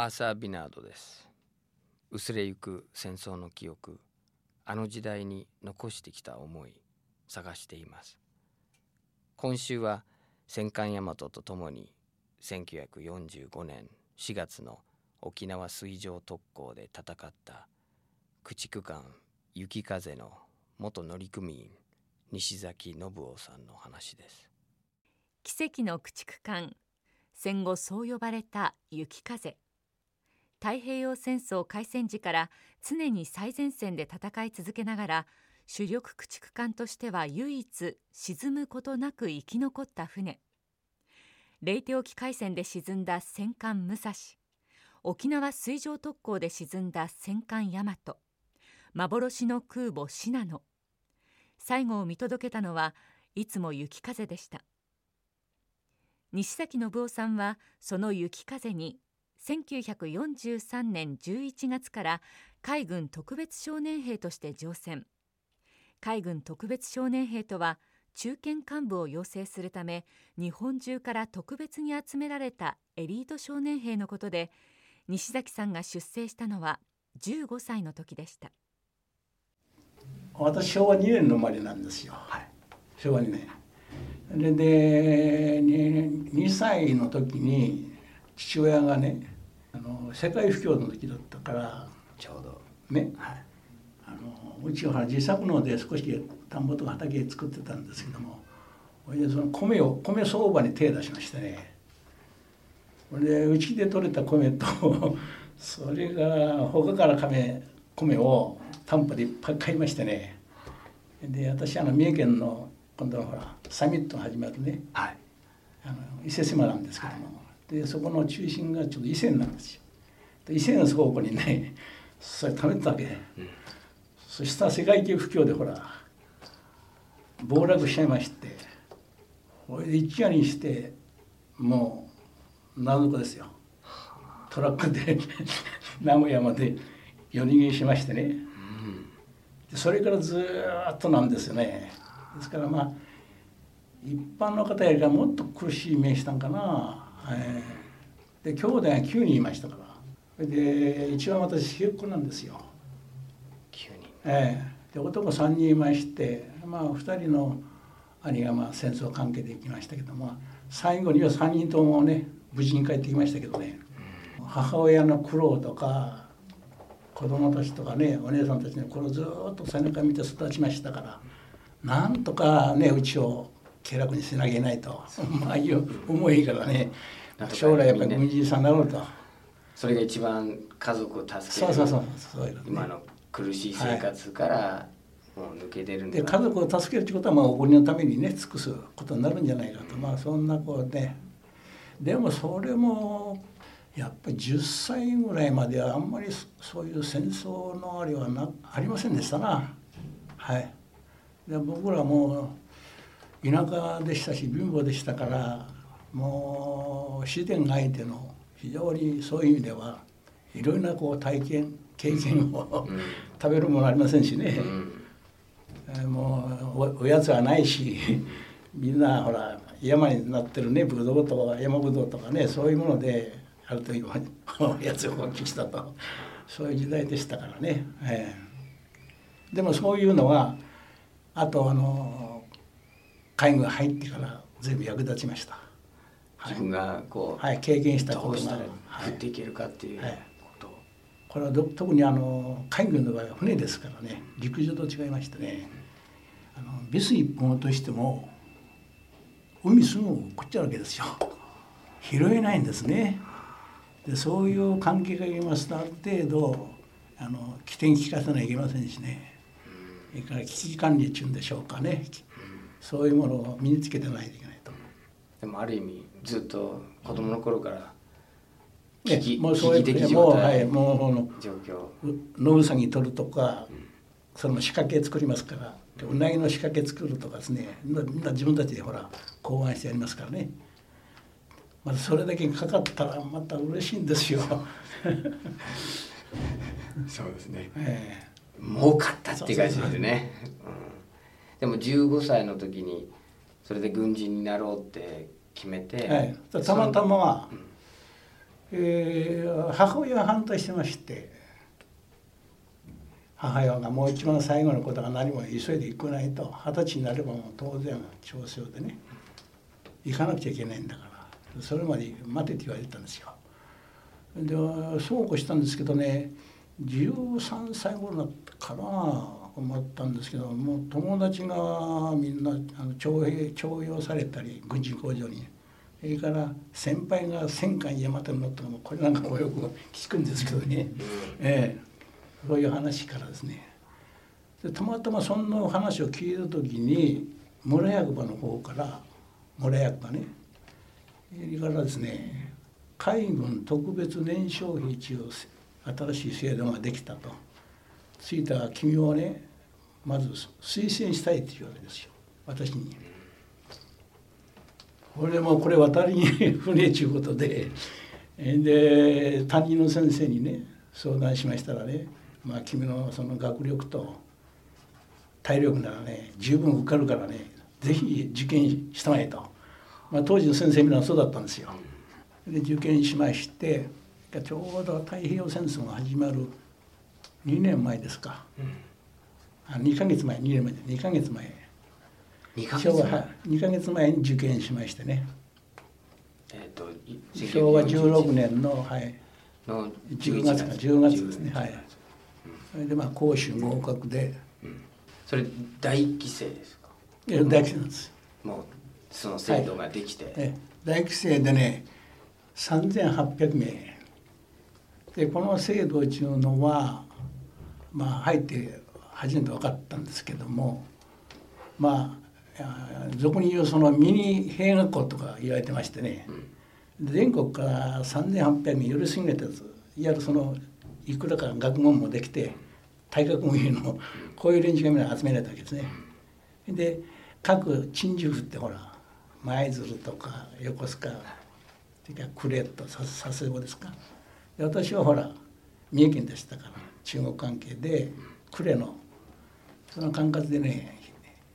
アーサー・ビナードです。薄れゆく戦争の記憶あの時代に残してきた思い探しています。今週は戦艦大和とともに1945年4月の沖縄水上特攻で戦った駆逐艦雪風の元乗組員西崎信夫さんの話です。奇跡の駆逐艦戦後そう呼ばれた雪風。太平洋戦争開戦時から常に最前線で戦い続けながら主力駆逐艦としては唯一沈むことなく生き残った船。レイテ沖海戦で沈んだ戦艦武蔵。沖縄水上特攻で沈んだ戦艦大和幻の空母信濃最後を見届けたのはいつも雪風でした。西崎信夫さんはその雪風に1943年11月から海軍特別少年兵として乗船。海軍特別少年兵とは中堅幹部を養成するため日本中から特別に集められたエリート少年兵のことで西崎さんが出征したのは15歳の時でした。私昭和2年の生まれなんですよ、はい、昭和2年でで 2, 2歳の時に父親がねあの世界不況の時だったからちょうど。ね、はい、あのうちは自作ので少し田んぼとか畑作ってたんですけどもそれでその米を米相場に手出しましてね。それでうちで採れた米と それが他から米米を担保でいっぱい買いましてね。で私あの三重県の今度はほらサミットが始まるね、はい、あの伊勢志摩なんですけども、はい、でそこの中心がちょっと伊勢なんですよ。で伊勢の倉庫にねそれ貯めてたわけ、うん、そしたら世界級不況でほら暴落しちゃいまして。これで一夜にしてもう謎子ですよ。トラックで 名古屋まで夜逃げしましてね、うん、それからずっとなんですよね。ですからまあ一般の方よりはもっと苦しい目したんかな、えー、で兄弟が9人いましたから。で一番私ひよっこなんですよ。9人。ええ。ー、で男3人いましてまあ2人の兄がまあ戦争関係で行きましたけども最後には3人ともね無事に帰ってきましたけどね。母親の苦労とか子供たちとかねお姉さんたちのこれをずっと背中見て育ちましたからなんとかねうちを気楽にしなきゃいけないと。まあいう思いからね。将来やっぱり軍人さんになろうと。それが一番家族を助けるそうそうそうそう、ね、今の苦しい生活から、はい。もう抜け出るで家族を助けるってことはまあお国のためにね尽くすことになるんじゃないかと。まあそんなこうね。でもそれもやっぱり10歳ぐらいまではあんまりそういう戦争のあれはなありませんでしたな。はい。で僕らも田舎でしたし貧乏でしたからもう自然相手の非常にそういう意味ではいろいろなこう体験経験を、うん、食べるものありませんしね、うん。もうおやつはないしみんなほら山になってるねぶどうとか山ぶどうとかねそういうものである時はおやつを放棄したと。そういう時代でしたからね、えー、でもそういうのはあとあの介護が入ってから全部役立ちました。自分がこう、はい、経験したことが振っていけるかっていう、はい、これは特にあの海軍の場合は船ですからね陸上と違いましてねあのビス一本落としても海すぐ落っこっちゃうわけですよ。拾えないんですね。でそういう関係が言いますとある程度あの起点聞かせなきゃいけませんしね。それから危機管理っちゅうんでしょうかねそういうものを身につけてないといけないとでもある意味ずっと子供の頃から危機もうそういうもうはいもうこの状況。野うさぎ取るとか、うん、その仕掛け作りますからうなぎの仕掛け作るとかですねみんな自分たちでほら考案してやりますからね。まそれだけかかったらまた嬉しいんですよ。そうですね、えー、儲かったって感じですね、でも15歳の時にそれで軍人になろうって決めて、はい、たまたまは、うんえー、母親は反対してまして母親がもう一番最後のことが何も急いで行くないと二十歳になればもう当然調整でね行かなくちゃいけないんだからそれまで待てって言われたんですよ。でそうこうしたんですけどね13歳頃だったかな思ったんですけどもう友達がみんなあの徴兵徴用されたり軍事工場に。それから先輩が戦艦大和に乗ったのもこれなんかこうよく聞くんですけどね、ええ、そういう話からですね。でたまたまそんな話を聞いた時に村役場の方から村役場ね。それからですね海軍特別年少費一応新しい制度ができたと。ついた君をねまず推薦したいっていうわけですよ。私に。俺もこれ渡りに 船ちゅうことで。で担任の先生にね相談しましたらね、まあ、君のその学力と体力ならね十分受かるからね是非受験したまえと、まあ、当時の先生みんなそうだったんですよ。で受験しましてちょうど太平洋戦争が始まる2年前ですか、うん、あ2ヶ月前2年前で2ヶ月前。2ヶ月前？2ヶ月前に受験しましてね。えっ、ー、と昭和16年のはい。の10月か10月。ですね。はい、それでまあ講習合格で、うん、それ大規制ですか？いや大規制なんですもうその制度ができて、はい、大規制でね3800名。でこの制度というのはまあ入って初めて分かったんですけどもまあ俗に言うそのミニ兵学校とか言われてましてね、全国から3,800人よりすぎないやついわゆるそのいくらか学問もできて大学もいいのこういう連中が集められたわけですね。で各鎮守府ってほら舞鶴とか横須賀それから呉と佐世保ですか。で私はほら三重県でしたから中国関係で呉のその管轄でね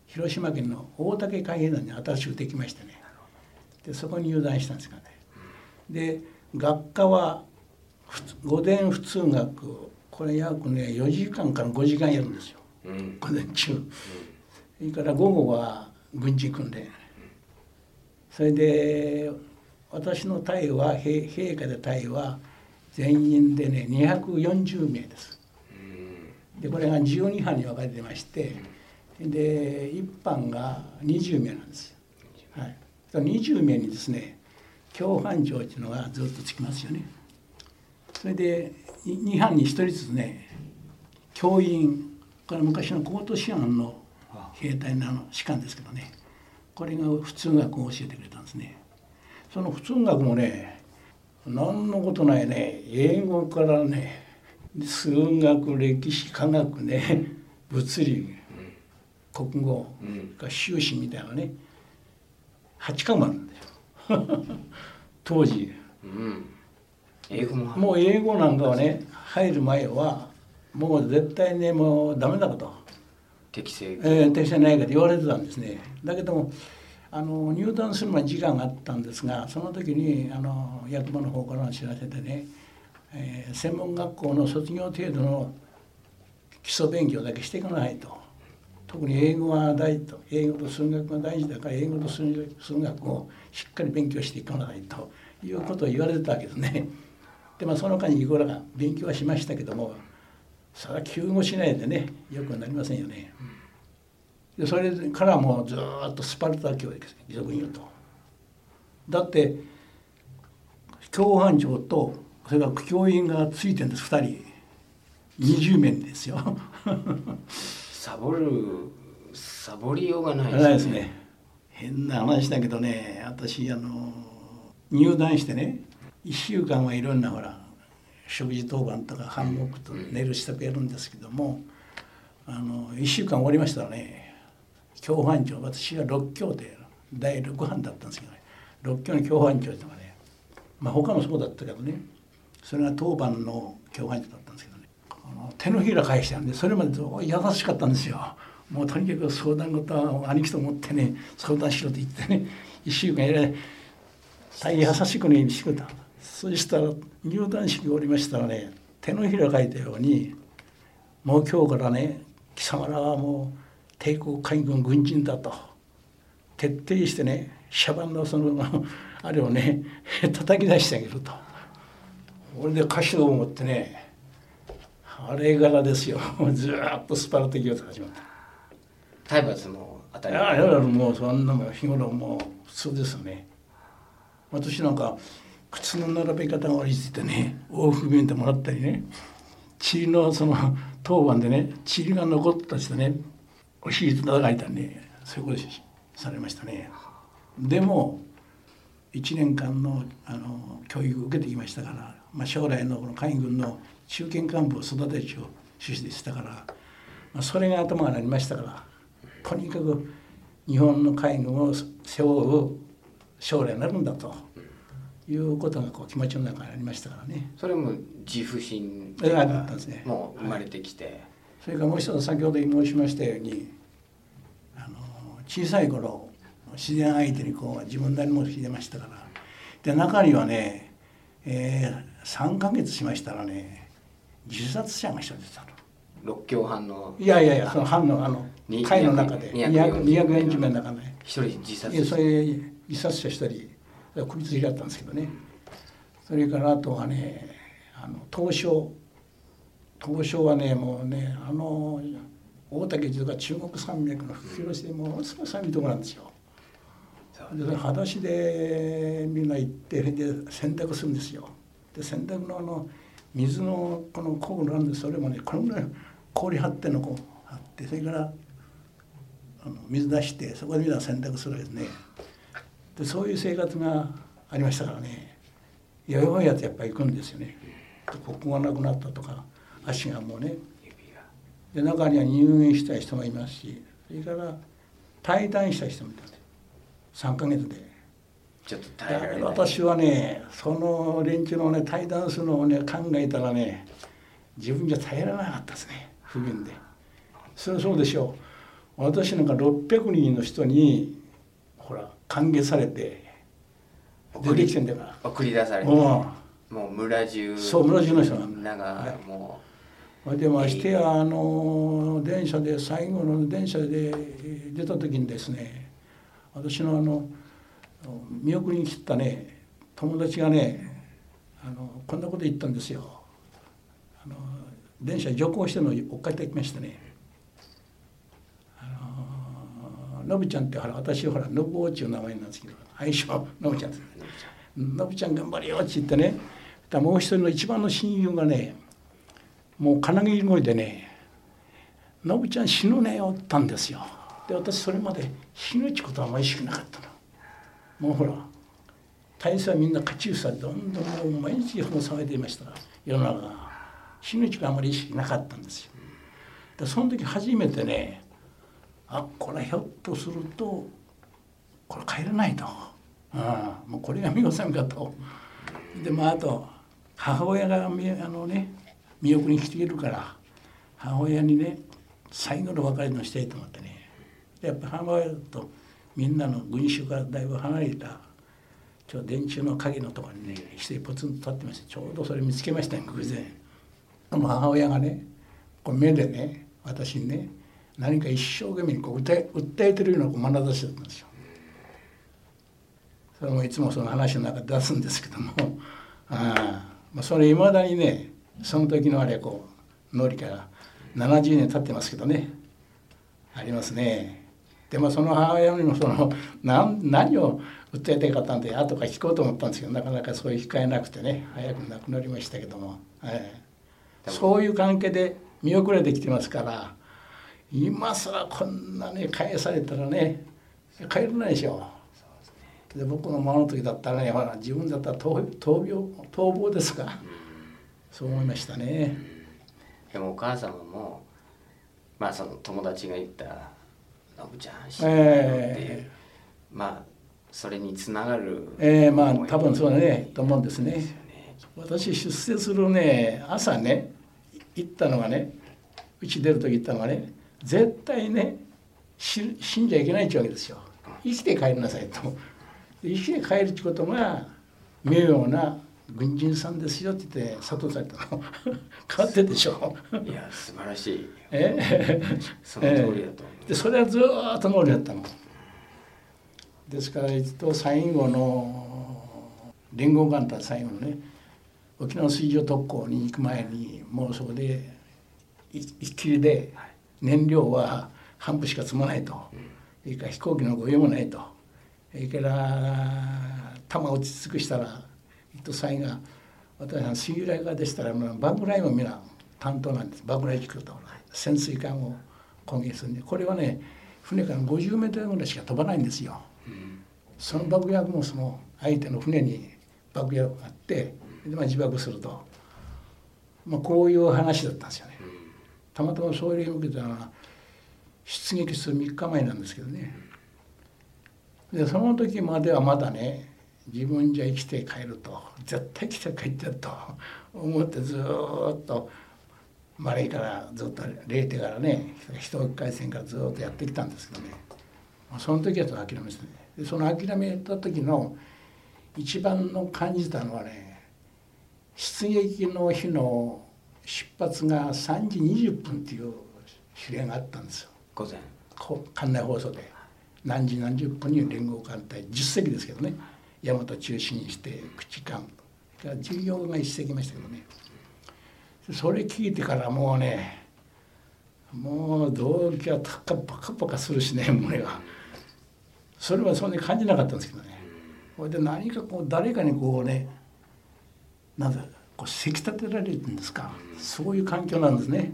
広島県の大竹海兵団に新しくできましてねでそこに入団したんですかね。で学科は午前普通学これ約ね4時間から5時間やるんですよ、うん、午前中、うん、それから午後は軍事訓練それで私の隊は陛下で隊は全員でね240名です。でこれが12班に分かれてましてで一班が20名なんです。はい、20名にですね共犯長っていうのがずっとつきますよね。それで2班に1人ずつね教員これ昔の高等師範の兵隊の士官ですけどねこれが普通学を教えてくれたんですね。その普通学もね何のことないね英語からね数学歴史科学ね物理国語、うん、修士みたいなね8科目あるんだよ。当時、うん、英語ももう英語なんかはね入る前はもう絶対ねもうダメだと。適正、えー、適正ないかと言われてたんですね。だけどもあの入団するまで時間があったんですがその時にあの役場の方からの知らせでね、えー、専門学校の卒業程度の基礎勉強だけしていかないと特に英語は大事と英語と数学が大事だから英語と数学をしっかり勉強していかないということを言われてたわけですね。でまあその間にいくらか勉強はしましたけどもそれは休語しないでねよくなりませんよね。でそれからもうずっとスパルタ教育です義足に言うと。だって共犯長とそれから教員がついてるんです2人。20名ですよ。サボるサボりようがないですね。ないですね。変な話だけどね私あの入団してね1週間はいろんなほら食事当番とかハンモックと寝る支度やるんですけども、あの1週間終わりましたらね共犯長私は六教で第六班だったんですけどね六教の共犯長とかねまあ他もそうだったけどねそれが当番の共犯長だったんですけどね。手のひら返してんでそれまで優しかったんですよ。もうとにかく相談事は兄貴と思ってね相談しろと言ってね1週間やれ大変優しくねしてくれた。そしたら入団式おりましたらね手のひら書いたようにもう今日からね貴様らはもう帝国海軍軍人だと。徹底してねシャバンのそのあれをね叩き出してあげると。俺で歌詞を持ってねあれ柄ですよ。ずっとスパルタ教が始まった。体罰も当たりいやいやもうそんなもん日頃もう普通ですよね。私なんか靴の並べ方が悪いって言ってね往復便でもらったりね塵のその当番でね塵が残ったしてねお尻と叩いたりねそういうことされましたね。でも1年間のあの教育を受けてきましたから、まあ、将来のこの海軍の中堅幹部を育てる趣旨でしたから、まあ、それが頭がなりましたからとにかく日本の海軍を背負う将来になるんだということがこう気持ちの中にありましたからね。それも自負心があったんですね。もう生まれてきて、はい、それからもう一つ先ほど申しましたようにあの小さい頃自然相手にこう自分なりもしてましたからで中にはね、えー、3か月しましたらね自殺者が一人出たの。六強班のいやいやいやその班のあの会の中で240名の中で一人自殺それ自殺者一人首ついだったんですけどねそれからあとはねあの東証東証はねもうねあの大竹寺とか中国山脈の吹き下ろしでものすごい寒いところなんですよ。で裸足でみんな行ってで洗濯するんですよ。で洗濯のあの水のこの工具なんでそれもねこのぐらい氷張ってのこう張ってそれからあの水出してそこでみんな洗濯するわけですね。でそういう生活がありましたからね弱いやつやっぱり行くんですよね。ここがなくなったとか足がもうねで中には入院した人もいますしそれから退団した人もいたんです3か月で。ちょっと耐えられない。私はねその連中のね対談するのをね考えたらね自分じゃ耐えられなかったですね不便で。それはそうでしょう。私なんか600人の人にほら歓迎されて出てきてんだから。送り出されて、うん、もう村中そう村中の人みんながもう、でましてやあの電車で最後の電車で出た時にですね私のあの見送りに来たね友達がねあのこんなこと言ったんですよ。あの電車徐行してのを追っかけてきましてね「のぶちゃん」ってほら私ほらのぶおちゅう名前なんですけど愛称のぶちゃんです。のぶちゃん頑張れよって言ってねもう一人の一番の親友がねもう金切り声でね「のぶちゃん死ぬねよ」ったんですよ。で私それまで死ぬっちことはあんまり意識なかったの。もうほら大佐はみんなカチューサどんどん毎日ほ騒いでいました世の中が死ぬ気があまり意識なかったんですよ。でその時初めてねあこれひょっとするとこれ帰れないと、あもうこれが見納めかと。でまああと母親があのね見送りに来ているから母親にね最後の別れのしたいと思ってねやっぱ母親とみんなの群衆からだいぶ離れたちょ電柱の影のところにね一人ポツンと立ってましてちょうどそれ見つけましたよ偶然。母親がねこう目でね私にね何か一生懸命にこう訴え訴えてるような眼差しだったんですよ。それもいつもその話の中で出すんですけどもああそれいまだにねその時のあれこう脳裏から70年経ってますけどねありますね。でもその母親にもその 何何を訴えたかったんで後から聞こうと思ったんですけどなかなかそういう機会なくてね早く亡くなりましたけども、ええ、そういう関係で見送られてきてますから今更こんなね返されたらね帰れないでしょ。で僕の孫の時だったらねほら自分だったら逃逃病逃亡ですか、そう思いましたね。でもお母様もまあその友達が言ったのぶちゃん死ぬっていう、えー、まあそれにつながるええー、まあ多分そうだねと思うんですね、ね、私出世するね朝ね行ったのがねうち出る時行ったのがね絶対ね死んじゃいけないってわけですよ。生きて帰りなさいと。生きて帰るってことが名誉な軍人さんですよって言って諭されたの。変わってるでしょ。いや素晴らしい。え？その通りだとでそれはずーっと脳裏やったの。ですから一度最後の連合艦隊最後のね沖縄水上特攻に行く前にもうそこでい一きりで燃料は半分しか積まないと、それから飛行機の護衛もないと。それから弾落ち着くしたら伊藤さんが私は水雷側でしたらもうバグラインを皆担当なんですバグライン作ると潜水艦を攻撃するんでこれはね船から50メートルぐらいしか飛ばないんですよ。その爆薬もその相手の船に爆薬があってで、まあ、自爆すると、まあ、こういう話だったんですよね。たまたまそういう受けたのは出撃する3日前なんですけどね。でその時まではまだね自分じゃ生きて帰ると絶対生きて帰ってやると思ってずっとマレーからずっとレーテからね人回線からずっとやってきたんですけどね。その時は諦めましたね。でその諦めた時の一番の感じたのはね出撃の日の出発が3時20分っていう指令があったんですよ。午前。館内放送で。何時何十分に連合艦隊10隻ですけどね大和中心にして駆逐艦それから重要が1隻いましたけどね。それ聞いてからもうねもう動機はパカパカパカするしね胸がそれはそんなに感じなかったんですけどね。それで何かこう誰かにこうねなんだこうせき立てられるんですか。そういう環境なんですね。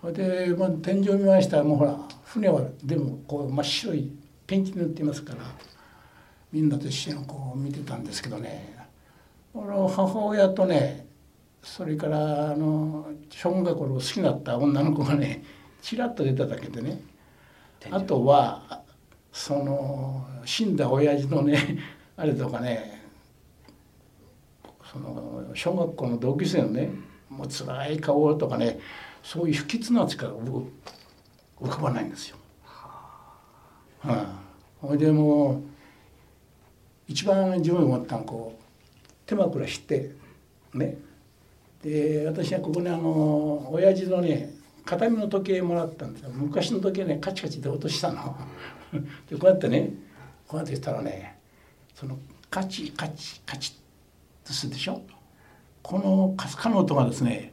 それで、まあ、天井見ました。らもうほら船はでもこう真っ白いペンキ塗っていますから。みんなと一緒にこう見てたんですけどね。の母親とねそれからあの小学校の好きだった女の子がねちらっと出ただけでね。あとはその死んだ親父のね あれとかねその小学校の同級生のねもう辛い顔とかねそういう不吉な力が浮かばないんですよ。はあ、ほいでもう一番自分思ったのはこう手枕してね。で私はここにあの親父のね形見の時計もらったんですよ。昔の時計ねカチカチで落としたの。でこうやってねこうやってしたらねそのカチカチカチとするでしょ。このかすかの音がですね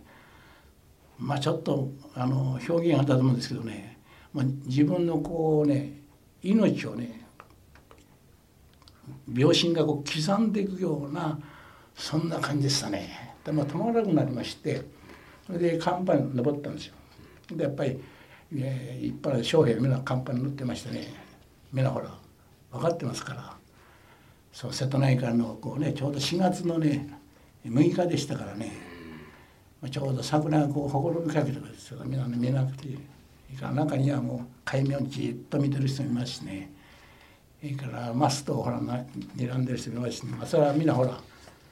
まあちょっとあの表現があったと思うんですけどね、まあ、自分のこうね命をね秒針がこう刻んでいくようなそんな感じでしたね。でまあ止まらなくなりましてそれで甲板に登ったんですよ。でやっぱり、えー、一般の将兵みんな甲板に乗ってましてねみんなほら分かってますからそう瀬戸内海のこうねちょうど4月のね6日でしたからねまあちょうど桜がこうほころびかけてるんですよみんな見えなくて中にはもう海面をじっと見てる人もいますしねそれからマストをほら睨んでる人もいますし、ね、まあ、それはみんなほら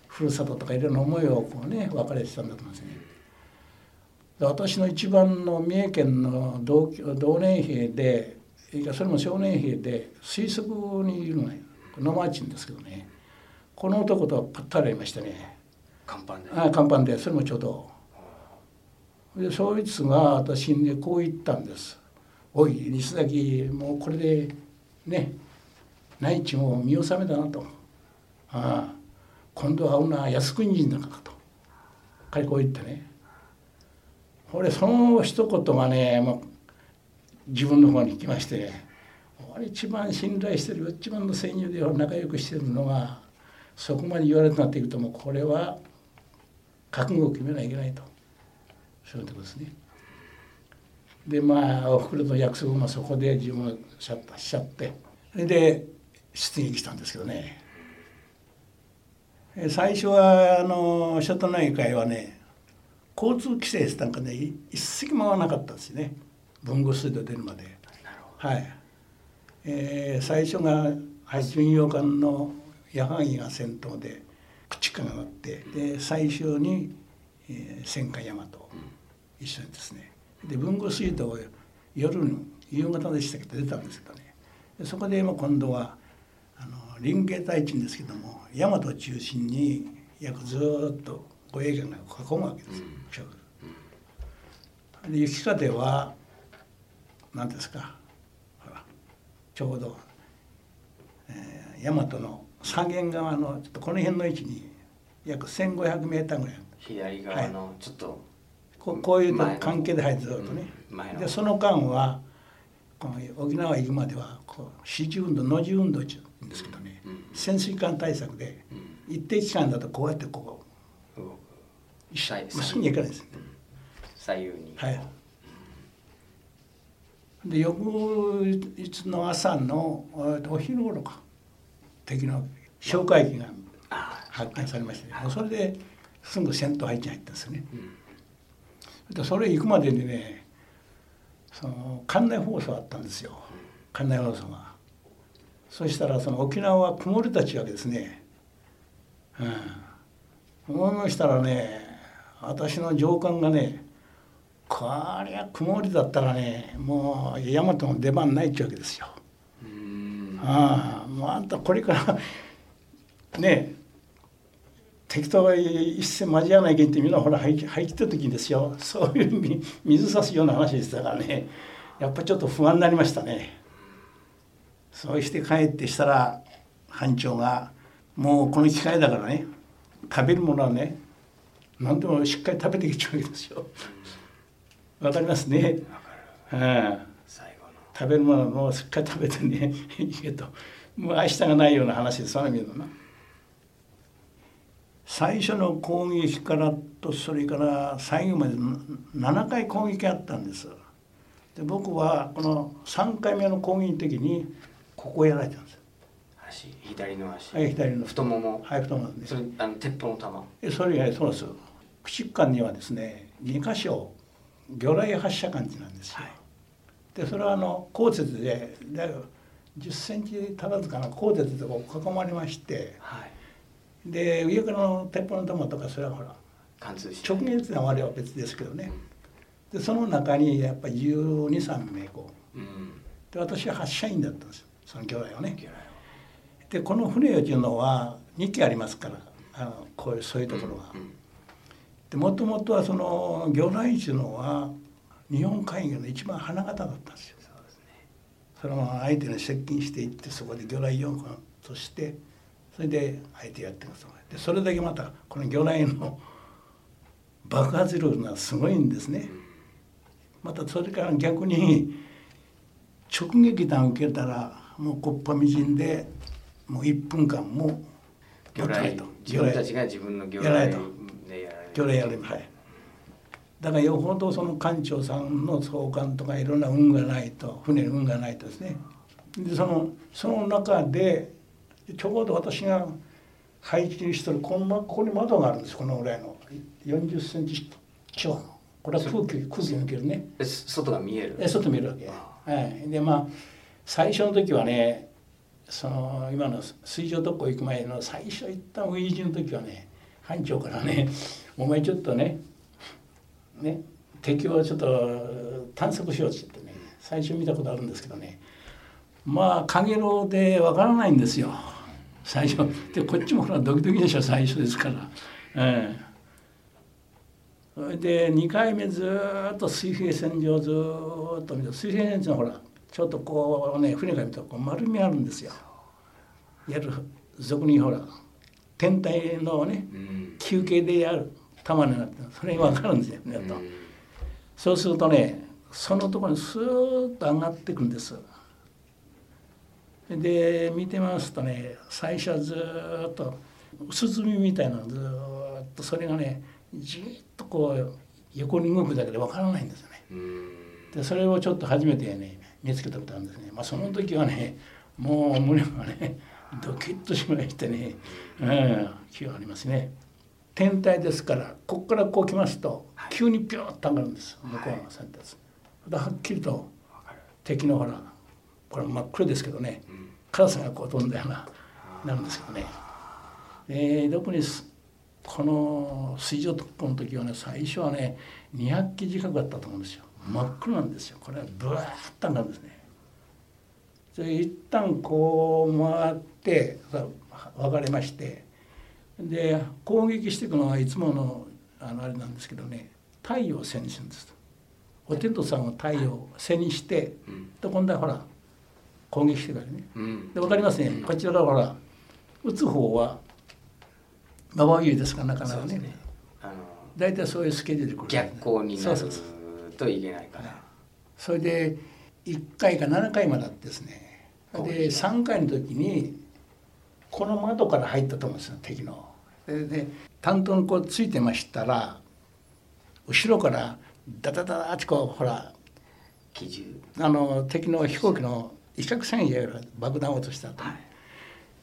ふるさととかいろんな思いをこうね別れてたんだと思いますね。私の一番の三重県の同同年兵でそれも少年兵で推測にいるのよ野町ですけどねこの男とぱったりいましたね。甲板で。あ甲板でそれもちょうど。でそいつが私にこう言ったんです「おい西崎もうこれでね内地も見納めだな」と「ああ今度は会うのは靖国人だから」と。彼こう言ってね。俺その一言がねもう自分の方に来まして俺一番信頼してる一番の戦友で仲良くしてるのがそこまで言われるとなっていくともうこれは覚悟を決めないといけないと。そういうことですね。でまあおふくろと約束もそこで自分はしちゃって。それで出撃したんですけどね。最初はあの瀬戸内海はね交通規制なんかね一隻もなかったですね。文具水道出るまで。はい。えー、最初が巡洋艦の矢作が先頭で駆逐艦があってで最終に、えー、戦艦大和一緒にですね。で文具水道を夜の夕方でしたけ？ど出たんですけどね。そこで今今度は林芸大臣ですけども大和を中心に約ずっと護衛艦が囲むわけです、うん、で雪風は何ですかほらちょうど、えー、大和の左舷側のちょっとこの辺の位置に約1500メーターぐらい左側のちょっと、はい、ここういう関係で入ってずっとね、うん、でその間はこの沖縄行くまではこう支持運動野地運動って言うんですけど潜水艦対策で、一定期間だとこうやってこう、うん、まっすぐに行かないです、ね、左右に。はい。で翌日の朝のお昼頃か。敵の哨戒機が発見されまして、ね、それですぐ戦闘配置に入ったんですよね。でそれ行くまでにねその館内放送あったんですよ。館内放送が。そしたらその沖縄は曇りたちわけですね。うん。思いしたらね私の上官がねこりゃ曇りだったらねもう大和の出番ないっちゅうわけですよ。ああもうあんたこれからね適当が一線交わないけんってみんなほら入入ってた時にですよそういう水差すような話でしたからねやっぱちょっと不安になりましたね。そうして帰ってしたら班長がもうこの機会だからね食べるものはね何でもしっかり食べてきちゃうわけですよ。わかりますね。うん、食べるものもしっかり食べてねいいけどもう明日がないような話ですその意味のな。最初の攻撃からとそれから最後まで7回攻撃あったんですで僕はこの3回目の攻撃の時にここをやられたんです足左の足。はい左の。太もも。はい太ももねそれあの鉄砲の弾。えそれがそうです駆逐艦にはですね2箇所魚雷発射管ってなんですよ、はい、でそれはあの鋼鉄でで10センチ足らずかな鋼鉄でこう囲まれまして、はい。で上からの鉄砲の弾とかそれはほら直撃弾はあれは別ですけどね、うん、でその中にやっぱり1 2 3名こう、うん、で私は発射員だったんですその魚雷をねでこの船っていうのは2機ありますからあのこういうそういうところは。でもともとはその魚雷っていうのは日本海軍の一番花形だったんですよ。それも相手に接近していってそこで魚雷4本としてそれで相手やってますでそれだけまたこの魚雷の爆発力がすごいんですね。またそれから逆に直撃弾受けたらもうこっぱみじんでもう1分間も魚雷。と。自分たちが自分の魚雷と。魚雷やるはいだからよほどその艦長さんの総監とかいろんな運がないと船に運がないとですね。でそのその中でちょうど私が配置してるこのここに窓があるんです。このぐらいの。40センチ超の。これは空気空気抜けるね。外が見える。え外見えるわけ。はい。でまあ最初の時はねその今の水上特攻行く前の最初行った初陣の時はね班長からね「お前ちょっとねね敵をちょっと探索しよう」って言ってね最初見たことあるんですけどねまあ陰ろうでわからないんですよ。最初でこっちもほらドキドキでしょ最初ですから。ええー、で2回目ずっと水平線上ずっと見て水平線ってほらちょっとこうね船が見るとこう丸みあるんですよ。やる俗にほら天体のね休憩でやる玉になってそれが分かるんですよねと。そうするとねそのところにスーッと上がってくんです。で見てますとね最初はずっと薄墨みたいなのずっとそれがねじっとこう横に動くだけでわからないんですよね。でそれをちょっと初めてね見つけたことあるんですね。まあ、その時はねもう胸がねドキッとしましてね、うん、気がありますね。天体ですからここからこう来ますと急にピューッと上がるんです向こうの先達。はっきりと敵のほらこれ真っ黒ですけどね、カラスがこう飛んだようななるんですけどね。えー、特にこの水上特攻の時はね最初はね200機近くあったと思うんですよ真っ黒なんですよ。これはブワーッと上がるんですね。で一旦こう回って分かれましてで攻撃していくのはいつものあのあれなんですけどね太陽を背にするんです。お天道さんは太陽を背にして、うん。で今度はほら攻撃してくるね。うん。で分かりますね。こちらがほら打つ方は馬場優ですからなかなかね。大体そういうスケジュールで来る逆光になる。そうそうそうといけないからそれで1回か7回まであってですねで3回の時にこの窓から入ったと思うんですよ敵の。でで担当の子ついてましたら後ろからダダダダってこうほら機銃あの敵の飛行機の威嚇戦やら爆弾を落としたと。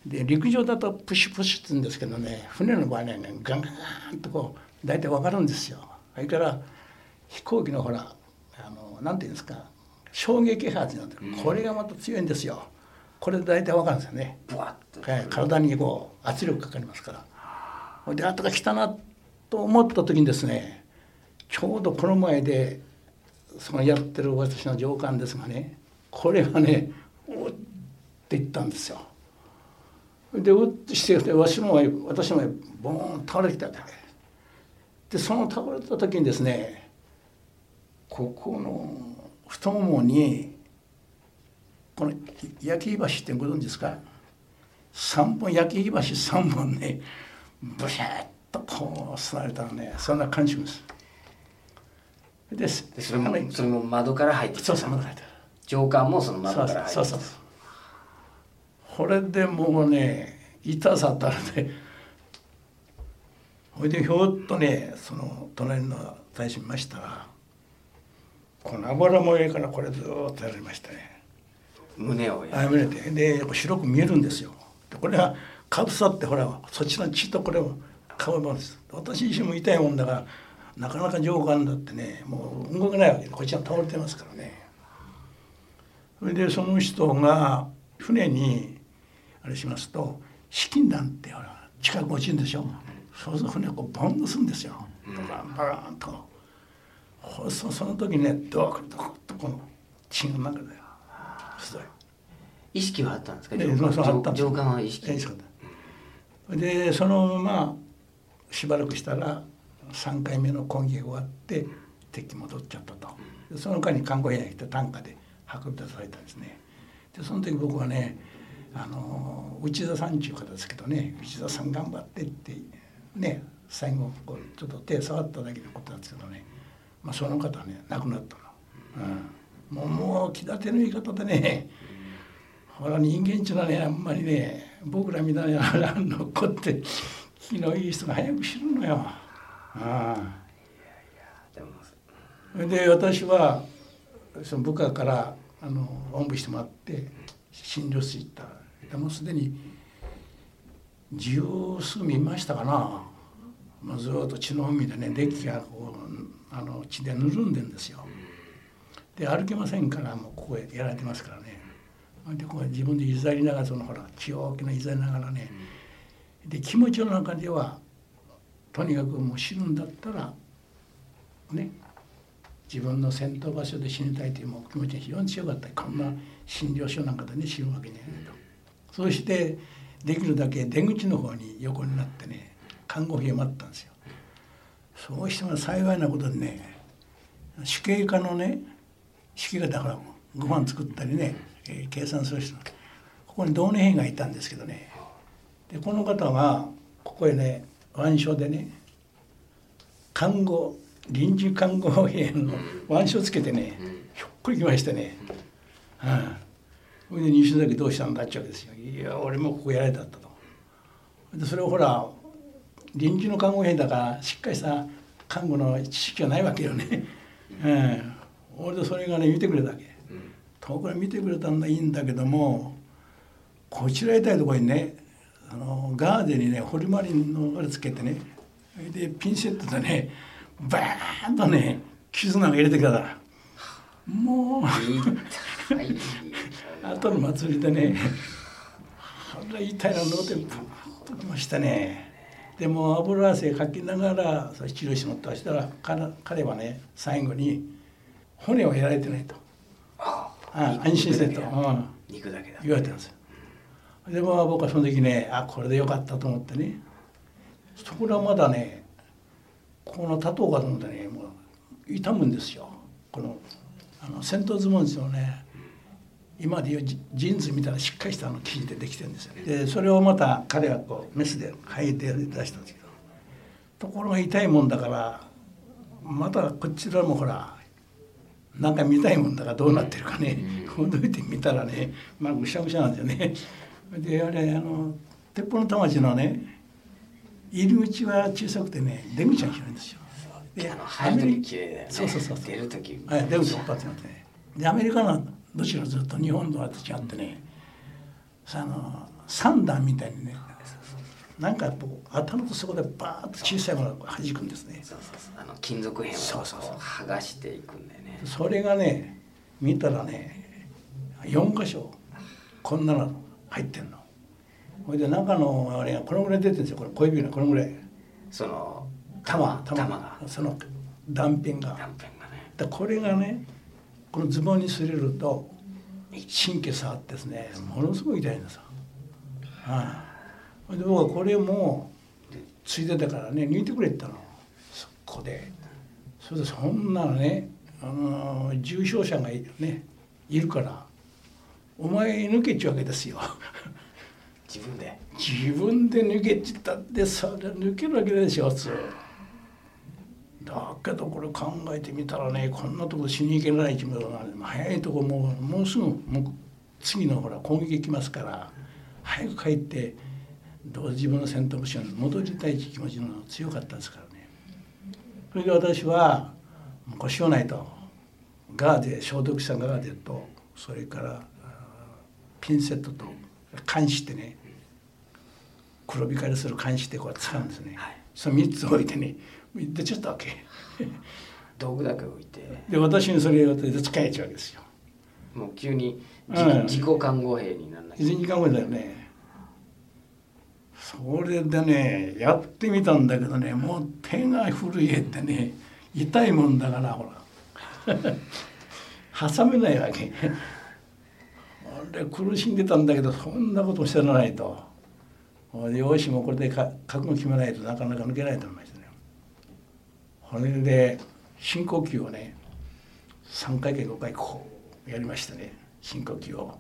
で陸上だとプシュプシュって言うんですけどね船の場合ねガンガンガンとこう大体わかるんですよ。それから飛行機のほらあのなんていうんですか衝撃波ってなんてこれがまた強いんですよ。これで大体わかるんですよね。体にこう圧力かかりますから。ほいで後が来たなと思った時にですねちょうどこの前でそのやってる私の上官ですがねこれがねおっって言ったんですよ。でうってしててわしの前私の前ボーンと倒れてきたわけでその倒れた時にですねここの太ももにこの焼き橋ってご存知ですか？三本焼き橋三本ねブシャッとこう吸われたのね。そんな感じです。ですでそれもそれも窓から入ってきた。そうそうまだ書いてある上官もその窓そうから入ってきた。そうそうこれでもうね痛さったらね。ほいでひょっとねその隣の大使見ました。らこの油もええからこれずーっとやられましたね。胸をやあめれて。で白く見えるんですよ。でこれはかぶさってほらそっちの血とこれを顔もです。私自身も痛いもんだからなかなか上官だってねもう動けないわけ。でこっちは倒れてますからね。それでその人が船にあれしますと資金弾ってほら近く落ちるんでしょ。そうすると船をこうボンとするんですよ。バランバランと。ほそその時ねドクドクとこの血の中ですごい。意識はあったんですか？ええ上官そうそうあったんです。上官は意識。でそのまましばらくしたら3回目の攻撃が終わって敵戻っちゃったと。でその間に看護部屋に来て担架で運び出されたんですね。でその時僕はねあの内田さんっていう方ですけどね内田さん頑張ってってね最後こうちょっと手触っただけのことなんですけどね、まあ、その方はね亡くなったの、うん、もうもう気立ての言い方でねほら人間っていうのはねあんまりね僕らみたいな残って気のいい人が早く死ぬのよ。ああで私はその部下からあのおんぶしてもらって診療室行ったもうすでに十数見ましたかな、まあ、ずっと血の海でねデッキがこうあの血でぬるんでんですよ。で歩けませんからもうここへやられてますからね。でこう自分でいざりながらそのほら血を大きないざりながらねで気持ちの中ではとにかくもう死ぬんだったらね自分の戦闘場所で死にたいというもう気持ちが非常に強かったこんな診療所なんかでね死ぬわけにはいないとそしてできるだけ出口の方に横になってね看護婦を待ったんですよそうしても幸いなことでね手芸家のね式がだからご飯作ったりね、えー計算する人ここに同年兵がいたんですけどね。でこの方がここへね腕章でね看護臨時看護兵の腕章つけてねひょっこり来ましてね、うん、それで西崎どうしたんだっちゅうわけですよ。いや俺もここやられたったと。でそれをほら臨時の看護兵だからしっかりした看護の知識がないわけよね、うん、俺でそれがね見てくれたわけ。遠くから見てくれたんだいいんだけどもこちら痛いところにねあのガーゼにねホルマリンのあれつけてねでピンセットでねバーンとね傷なんか入れてくれたら。もう。後の祭りでね腹痛いの脳天パーンときましたねでも油汗かきながら治療してもらったしたら彼彼はね最後に骨はやられてないと。ああ。安心せと、肉だけだ。うん、肉だけだ。言われたんですよ。でも僕はその時ねあこれでよかったと思ってね。そこらまだねこの立とうかと思ってねもう痛むんですよ。このあの戦闘ズボンですよね今でいうジジーンズみたいなしっかりしたあの生地でできてるんですよね。でそれをまた彼はこうメスで履いて出したんですけど。ところが痛いもんだからまたこちらもほらなんか見たいもんだからどうなってるかね、ほどいてみたらねまあぐしゃぐしゃなんですよね。であれあの鉄砲の魂のね入り口は小さくてね出口が広いんですよ。で入る時綺麗だよね。そうそうそうそう。出る時。はい、出口一発になってね。でアメリカのはどちらかと日本とは違ってねさあの三段みたいにねなんかこう頭とそこでバーッと小さいものが弾くんですね。そうそうそう。あの金属片を剥がしていくんだよね。それがね見たらね4箇所こんなの入ってんの。ほいで中のあれがこのぐらい出てるんですよ。これ小指がこのぐらい。その玉玉玉。が。その断片が。断片がね。だこれがねこのズボンに擦れると神経触ってですねものすごい痛いんですよ。はい、で僕はこれもついでたからね抜いてくれって言ったの。そこで。それでそんなのね、あのー重症者がい,、ね、いるからお前抜けっちゅうわけですよ。自分で。自分で抜けちったってそれ抜けるわけないでしょ普通だけどこれ考えてみたらねこんなとこ死に行けない生き物が早いとこもうもうすぐもう次のほら攻撃来ますから早く帰ってどう自分の戦闘部署に戻りたい気持ちの強かったですからね。それで私はこうしようないとガーゼ消毒したガーゼとそれからピンセットと監視ってね黒光りする監視ってこう使うんですね、はい。その3つ置いてね出ちゃったわけ。道具だけ置いて。で私にそれを使えちゃうわけですよ。もう急に自,、己看護兵にならない1時間後だよね。それでねやってみたんだけどねもう手が震えてね痛いもんだからほら。挟めないわけ。俺苦しんでたんだけどそんなことしてらないと。よしもうこれでか覚悟決めないとなかなか抜けないと思いましたねそれで深呼吸をね3回か5回こうやりましたね。深呼吸を。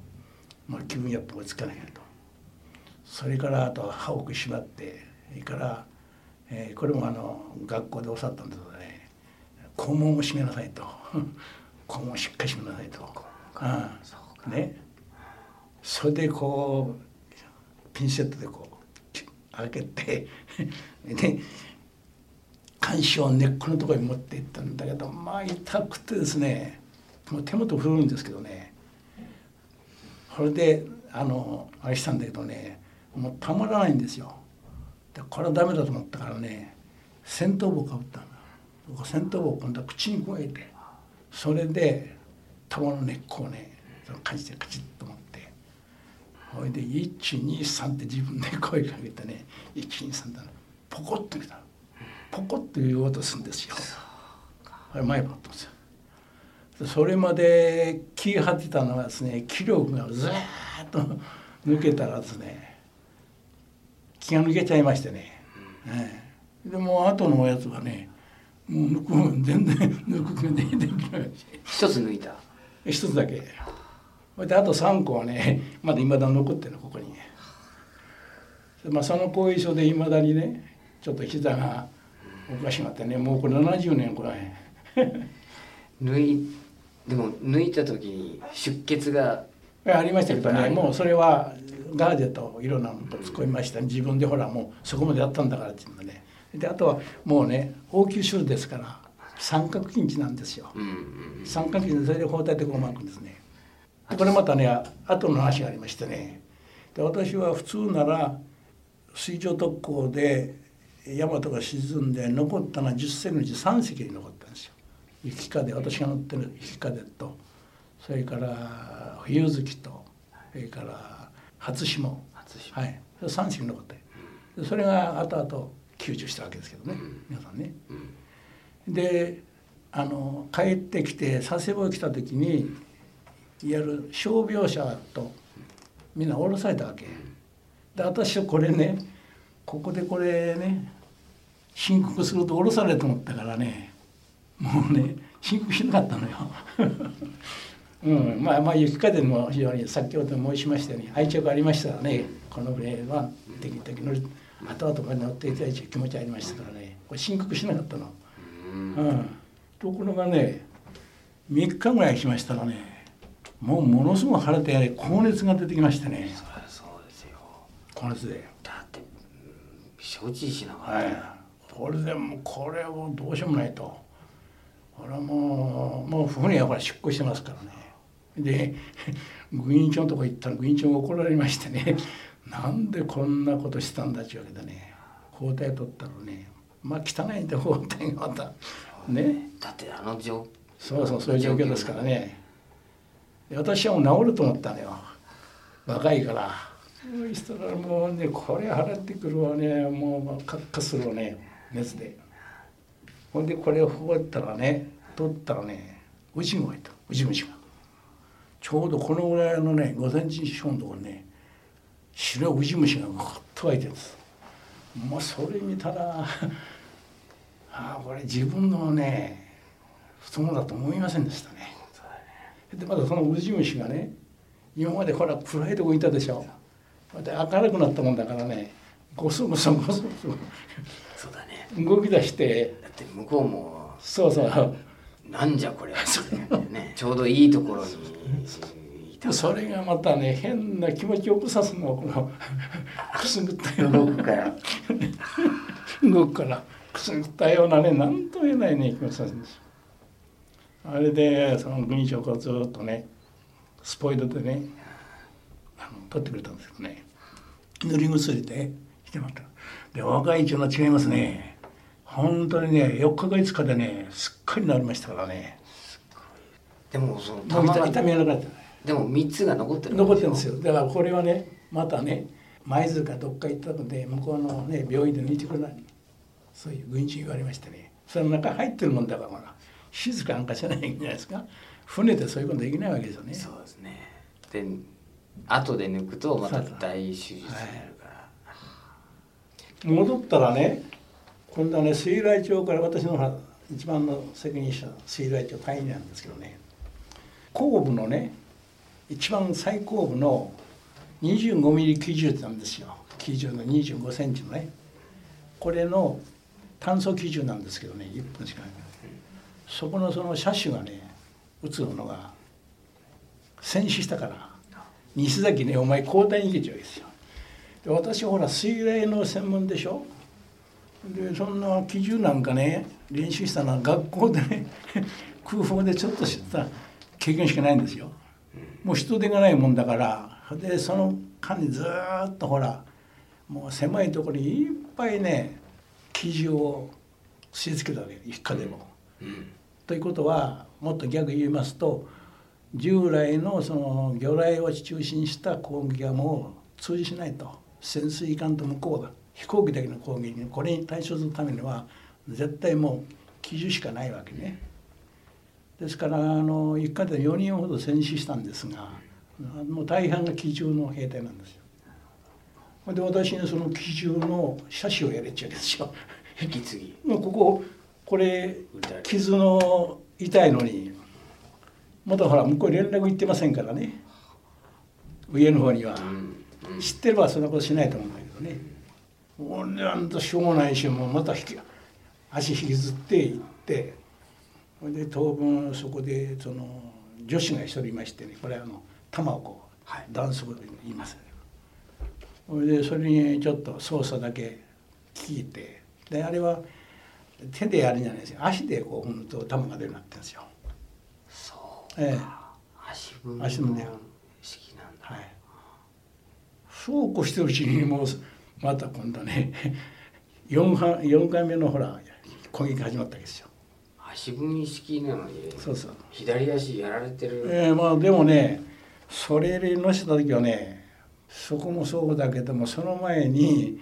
まあ、気分やっぱ追いつかないと。それからあと歯を食いしばってそれから、えーこれもあの学校で教わったんですけどね肛門を閉めなさいと。肛門をしっかり閉めなさいと、うん。ね、それでこうピンセットでこう開けて。で肝視を根っこのところに持っていったんだけどまあ痛くてですねもう手元振るんですけどね。それであのあれしたんだけどねもうたまらないんですよ。でこれはダメだと思ったからね戦闘帽かぶったの。戦闘帽を今度は口に加えてそれで玉の根っこをねその感じてカチッと持って。それで123って自分で声かけてね123ってポコッときたポコッという音するんですよ。これ前歯ってますよ。それまで気張ってたのはですね気力がずーっと抜けたらですね気が抜けちゃいましてね、ええ。でもう後のやつはねもう抜く全然抜く気ができないし。一つ抜いた？一つだけ。であと3個はねまだいまだ残ってるのここに、まあ、その後遺症でいまだにねちょっと膝がおかしくなってねもうこれ70年これ抜いでも抜いた時に出血がありましたけどねもうそれはガーゼといろんなのと突っ込みました。自分でほらもうそこまでやったんだからっていうのね。であとはもうね応急処理ですから三角筋地なんですよ。三角筋でそれで包帯でこう巻くんですね。でこれまたね後の話がありましてね。で私は普通なら水上特攻で大和が沈んで残ったのは10隻のうち3隻に残ったんですよ。雪風私が乗ってる雪風と。それから冬月とそれから初霜。初島はい。それ3隻残ってでそれが後々救助したわけですけどね。皆さんね。であの帰ってきて佐世保へ来た時にいわゆる傷病者とみんな降ろされたわけ。で私はこれねここでこれね申告すると降ろされると思ったからね。もうね申告しなかったのよ。うん、まあまあ雪風も非常に先ほど申しましたように愛着ありましたらねこの船はできるだけ乗り後々から乗っていただいて気持ちありましたからね。これ申告しなかったの。うん、ところがね3日ぐらいしましたらねもうものすごい晴れて高熱が出てきましてね。そうですよ。高熱で。だって承知しながら、はい、これでもこれをどうしようもないと。これはもうもう船は出航してますからね。で 軍員長のとこ行ったら軍員長が怒られましてね。なんでこんなことしたんだっちゅうわけでね。包帯取ったらね。まあ汚いんで包帯がまた。ね。だってあの状そうそうそういう状況ですからね。私はもう治ると思ったのよ。若いから。そしたらもうねこれ払ってくるわね。もうカッカするわね熱で。ほんでこれを放ったらね取ったらねウジがいた。ウジ虫が。ちょうどこのぐらいのね5センチ四方のところにね白いウジ虫がゴッと湧いてるんです。もうそれ見たら ああこれ自分のね太ももだと思いませんでしたね。でまだそのウジ虫がね今までほら暗いとこいたでしょ。で明るくなったもんだからねごそごそごそごそそうだ動き出して。だって向こうもそうそう。なんじゃこれね。ちょうどいいところに。それがまたね変な気持ちよくさすのこのくすぐったような。動くから。動くから。くすぐったようなね何とも言えないね気持ちさすんですあれでその軍長がずっとねスポイトでねあの取ってくれたんですけどね。塗り薬でしてもらった。で若いっていうのは違いますね本当にね4日か5日でねすっかりなりましたからね。でもその玉痛みがなかった。でも3つが残ってる残ってるんですよ。だからこれはねまたね舞鶴かどっか行ったので向こうのね病院で抜いてくれないそういう軍人言われましてね。その中入ってるもんだから静かなんかしないじゃないですか。船でそういうことできないわけですよね。そうですね。で後で抜くとまた大手術になるから、はい、戻ったらね今度はね水雷町から私の一番の責任者水雷町隊員なんですけどね。後部のね一番最後部の25ミリ基準なんですよ。基準の25センチのね。これの炭素基準なんですけどね1分しかない。そこのその車種がね打つのが戦死したから西崎ねお前交代に行けちゃうわけですよ。で私ほら水泳の専門でしょ。でそんな基準なんかね練習したのは学校でね 空砲でちょっとした経験しかないんですよ。もう人手がないもんだから。でその間にずっとほらもう狭いところにいっぱいね基準を据え付けたわけ一家でも。うん。ということはもっと逆に言いますと従来のその魚雷を中心にした攻撃はもう通じしないと。潜水艦と向こうが飛行機だけの攻撃これに対処するためには絶対もう基準しかないわけね。ですからあの一回で4人ほど戦死したんですがもう大半が機銃の兵隊なんですよ。で私にその機銃の車種をやれちゃうんですよ。引き継ぎ。こここれ傷の痛いのにまだほら向こう連絡行ってませんからね上の方には、知ってればそんなことしないと思うんだけどね俺なんとしょうがないしもうまた引き足引きずって行ってそれで当分そこでその女子が一人いましてねこれあの玉をこう、はい、ダンス部で言います。それでそれにちょっと操作だけ聞いてであれは手でやるんじゃないですよ。足でこう踏むと玉が出るようになってるんですよ。そうええ、足踏み足踏みで式なんだ、はい、そうこうしてるうちにもうまた今度ね 4, 4回目のほら攻撃始まったわけですよ。足踏み式なのにそうそう左足やられてるええまあでもねそれに乗せた時はねそこもそうだけどもその前に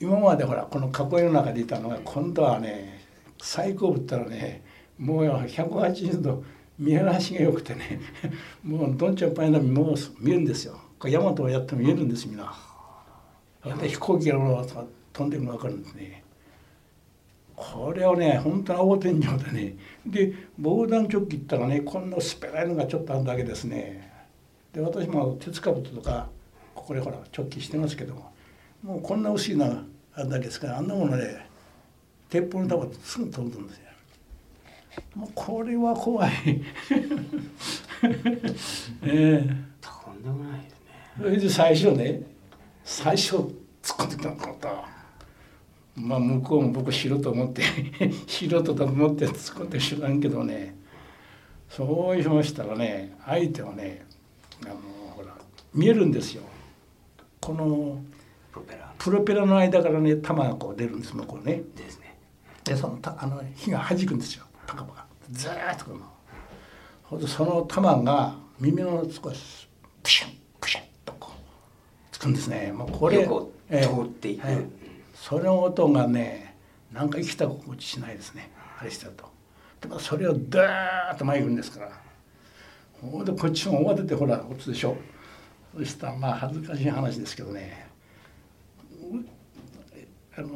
今までほらこの囲いの中でいたのが今度はね最高部ったらねもう180度見晴らしが良くてね もうどんちゃんぱいなもう見えるんですよこれ大和をやっても見えるんですみんな。で飛行機が飛んでるの分かるんですね。これをね本当に青天井でねで防弾チョッキったらねこんな薄っぺらいのがちょっとあるだけですね。で私も鉄かぶととかここでほらチョッキしてますけどももうこんな薄いのがあるだけですからあんなものね鉄砲の弾すぐ飛ぶんですよ。もうこれは怖い。ええ。とんでもないですね。それで最初ね最初突っ込んできたのかと。まあ向こうも僕素人思って素人だと思って突っ込んで知らんけどね。そうしましたらね相手はねあのほら見えるんですよ。このプロペラ。プロペラの間からね弾がこう出るんです向こうね。ですね。でそのたあの火が弾くんですよ。高場がずーっとこの。ほんでその弾が耳の少しプシュンつくんですね。もうこれ横をええ通っていく、はい。その音がねなんか生きた心地しないですね。あれしてると。でもそれをダーッと前に行くんですから。ほんでこっちも慌ててほらこっちでしょ。そしたらまあ恥ずかしい話ですけどね。うあの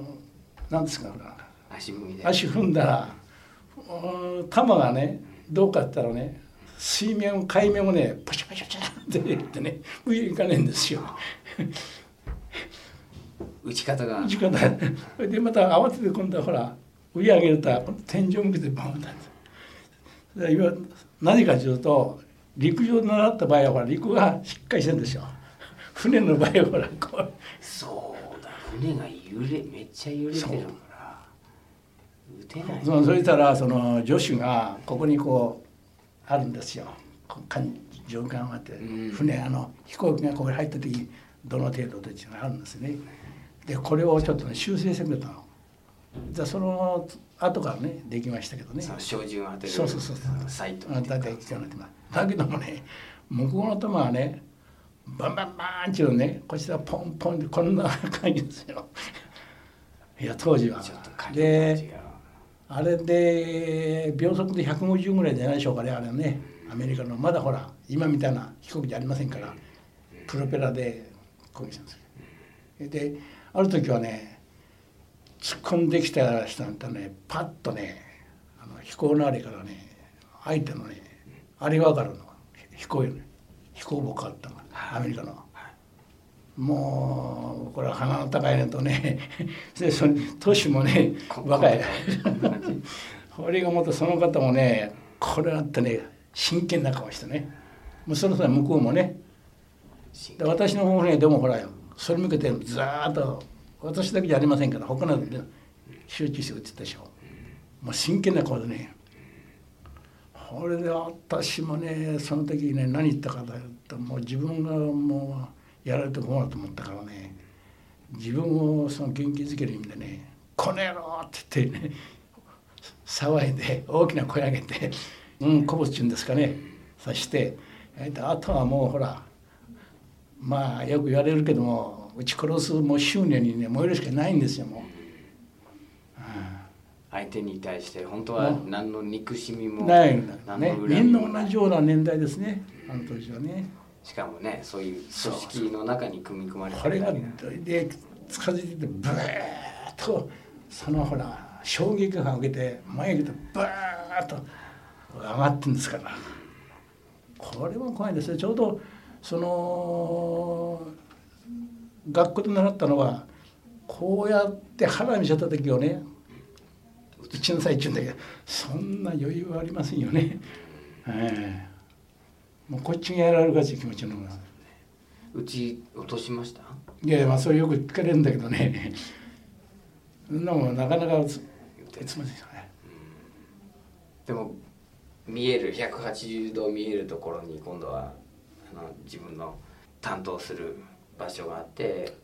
なんですかほら。足踏みで。足踏んだらうん玉がねどうかって言ったらね水面海面をねパシャパシャパシャって言ってね上行かねえんですよ。打ち方が。打ち方。でまた慌てて今度はほら上上げると天井向けてバンだ要は何かというと陸上で習った場合はほら陸がしっかりしてるんですよ。船の場合はほらこう。そうだ船が揺れめっちゃ揺れてるから。打てないそのそしたらその助手がここにこうあるんですよ。こう艦上艦があってうん船あの飛行機がここに入った時にどの程度でっていうのがあるんですね。でこれをちょっとね修正してくれたの。じゃその後からねできましたけどね。その照準を当てるそうそうそうそうサイトだけどもね向こうの球はねバンバンバーンっていうのねこちらポンポンってこんな感じですよ。いや当時は。であれで秒速で150ぐらいじゃないでしょうかねあれはね。アメリカのまだほら今みたいな飛行機じゃありませんから。プロペラで攻撃したんですよ。である時はね突っ込んできた人なんてねパッとねあの飛行のあれからね相手のねあれが分かるの。飛行よね。飛行母があったの。アメリカの。もうこれは鼻の高いのとね でその年もね若い。これがまたその方もねこれあってね真剣な顔してね。もうそろそろ向こうもね。で私の方もねでもほらよそれ向けてザーッと私だけじゃありませんから他ので集中して打ってたでしょ。もう真剣な顔でね。これで私もねその時ね何言ったかというともう自分がもうやられて困ると思ったからね自分をその元気づける意味でね「この野郎!」って言ってね騒いで大きな声上げて「うんこぼすっちゅうんですかね」そしてえーとあとはもうほらまあよく言われるけども撃ち殺すもう執念にね燃えるしかないんですよもう。相手に対して本当は何の憎しみもないんだね。みんな同じような年代ですね。あの当時はね。しかもねそういう組織の中に組み込まれてこれがるで近づいててブーッとそのほら衝撃波を受けて前に出てブーッと上がってんですから。これは怖いですね。ちょうどその学校で習ったのはこうやって腹見せた時をね打ちなさいって言うんだけどそんな余裕はありませんよね。ええもうこっちがやられるかっていう気持ちの方が。打ち落としました？いやまあそれよく聞かれるんだけどね。そんなもんなかなか打つ打つませんよね。でも見える180度見えるところに今度はあの自分の担当する場所があって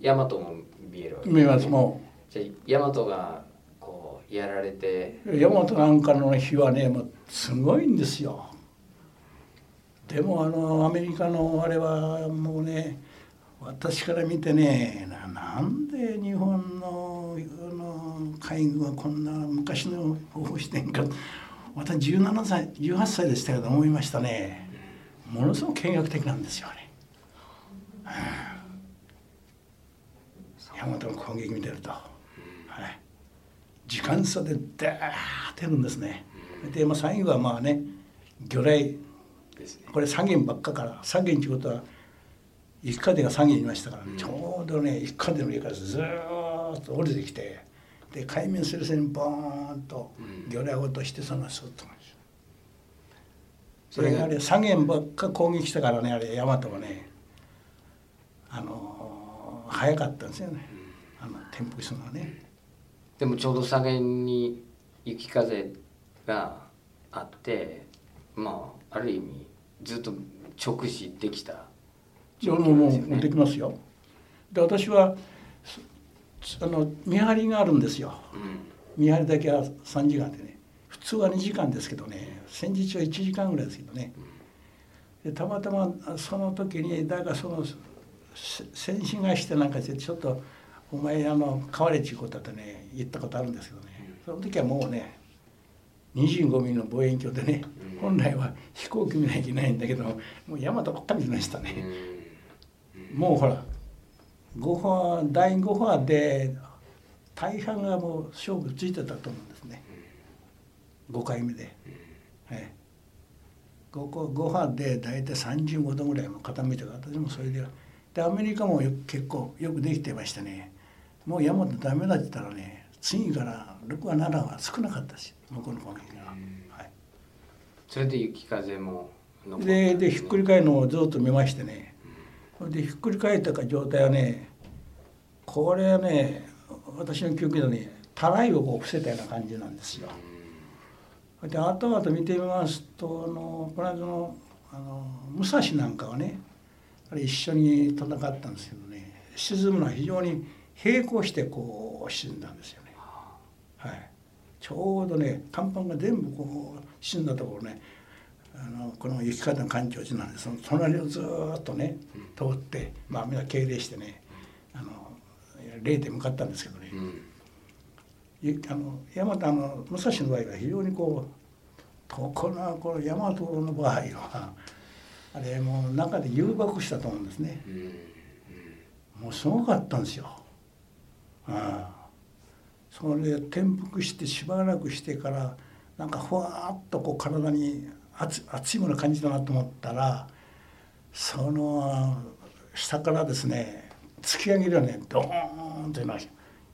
大和も見えるわけ見えますもじゃあ大和がこうやられてう大和なんかの日はねもうすごいんですよでもあのアメリカのあれはもうね私から見てねななんで日本のあの海軍はこんな昔の方法してんか私17歳18歳でしたけど思いましたねものすごく見学的なんですよね。大和の攻撃見てると、はい、時間差でダーッとるんですね。で、まあ、最後はまあね魚雷これ左舷ばっかから左舷っていうことは一家でが左舷にいましたから、ちょうどね一家での上からずーっと降りてきてで海面すれすれにボーンと魚雷を落としてそのスッとそれがあれ左舷ばっか攻撃したからねあれ大和はねあの早かったんですよね。あの転覆するのはね。でもちょうど左舷に雪風があってまあある意味ずっと直視できた状況ですよね。できますよ。で私はあの見張りがあるんですよ。うん、見張りだけは3時間でね普通は2時間ですけどね戦時中は1時間ぐらいですけどね。でたまたまその時にだからその戦死がしてなんかしてちょっとお前あの変われちゅうことだとね言ったことあるんですけどねその時はもうね25ミリの望遠鏡でね本来は飛行機見なきゃいけないんだけどもう大和ばっかり見ましたね。もうほら5波第5波で大半がもう勝負ついてたと思うんですね。5回目で。はい 5, 5波で大体35度ぐらいも傾いて私もそれで。でアメリカも結構よくできてましたね。もう山本ダメだって言ったらね次から6は7は少なかったし向こうの攻撃が、はい、それで雪風もででひっくり返るのをずっと見ましてね、うん、でひっくり返ったか状態はねこれはね私の記憶でねたらいをこう伏せたような感じなんですよ。で後々見てみますとあのこの間のあの武蔵なんかはね一緒に戦ったんですけどね沈むのは非常に並行してこう沈んだんですよね。はい、ちょうどね甲板が全部こう沈んだところねあのこの雪方の環境地なんでその隣をずっとね通ってまあみんな敬礼してねあの霊で向かったんですけどね、うん、あの大和あの武蔵の場合は非常にこうとこのこの大和の場合はあれもう中で誘爆したと思うんですね、うん、もうすごかったんですよ。ああ。それで転覆してしばらくしてからなんかふわっとこう体に熱熱いもの感じたなと思ったらその下からですね突き上げるようにドーンというのが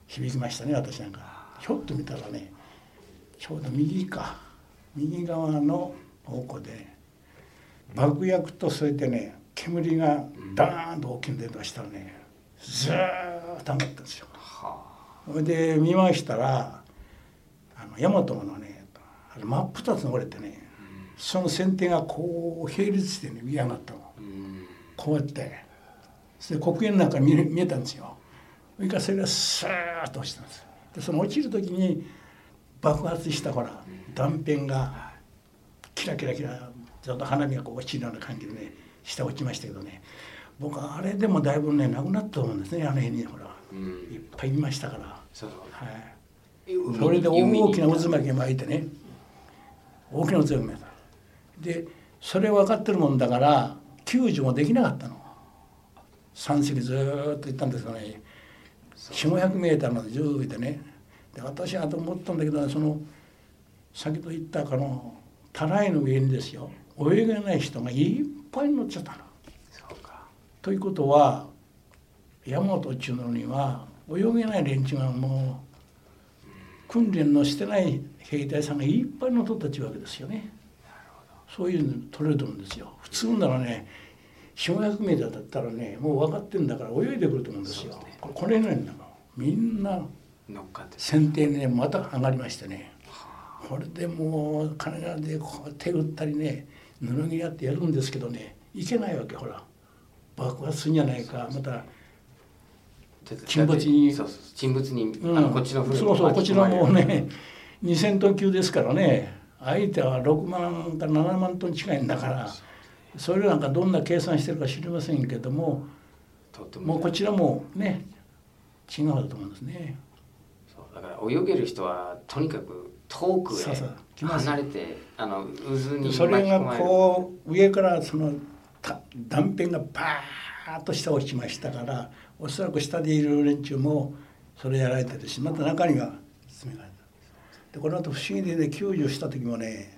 響きましたね私なんかひょっと見たらねちょうど右か右側の方向で爆薬とそれでね煙がダーンと大きく出たしたらねずーっと上がったんですよ。それで見ましたらあの大和のね真っ二つに折れてね、その先手がこう並列してね見上がったの、こうやって。それで黒煙なんか見見えたんですよ。それからそれがスーッと落ちたんです。でその落ちる時に爆発したほら断片がキラキラキラちょっと花火がこう落ちるような感じでね下落ちましたけどね。僕はあれでもだいぶねなくなったと思うんですねあの辺にほら、いっぱい見ましたから。はい、それで大きな渦巻き巻いてね大きな渦巻き巻いた。でそれ分かってるもんだから救助もできなかったの。3隻ずっと行ったんですがね。4500メーターまでずっといてね。で私はと思ったんだけど、ね、その先と言ったかのたらいの上にですよ。泳げない人がいっぱい乗っちゃったの。ということは山本っちゅうのには泳げない連中がもう訓練のしてない兵隊さんがいっぱいの取ったちわけですよね。そういうの取れると思うんですよ。普通ならね400メーターだったらねもう分かってんだから泳いでくると思うんですよ。ね、これぐらいだみんな船底にねまた上がりましてね。これでもう金がでこう手打ったりね布着やってやるんですけどねいけないわけほら爆発するんじゃないかまた沈没に。沈没に、うん、あのこっちのそうそうこちらもね2,000トン級ですからね。相手は6万から7万トン近いんだからそれなんかどんな計算してるか知りませんけどももうこちらもね違うと思うんですね。そうだから泳げる人はとにかく遠くへ離れてあの渦にそれがこう上からその断片がバーッと下落ちましたからおそらく下でいる連中もそれやられてるしまた中には詰められた。でこの後不思議でね救助した時もね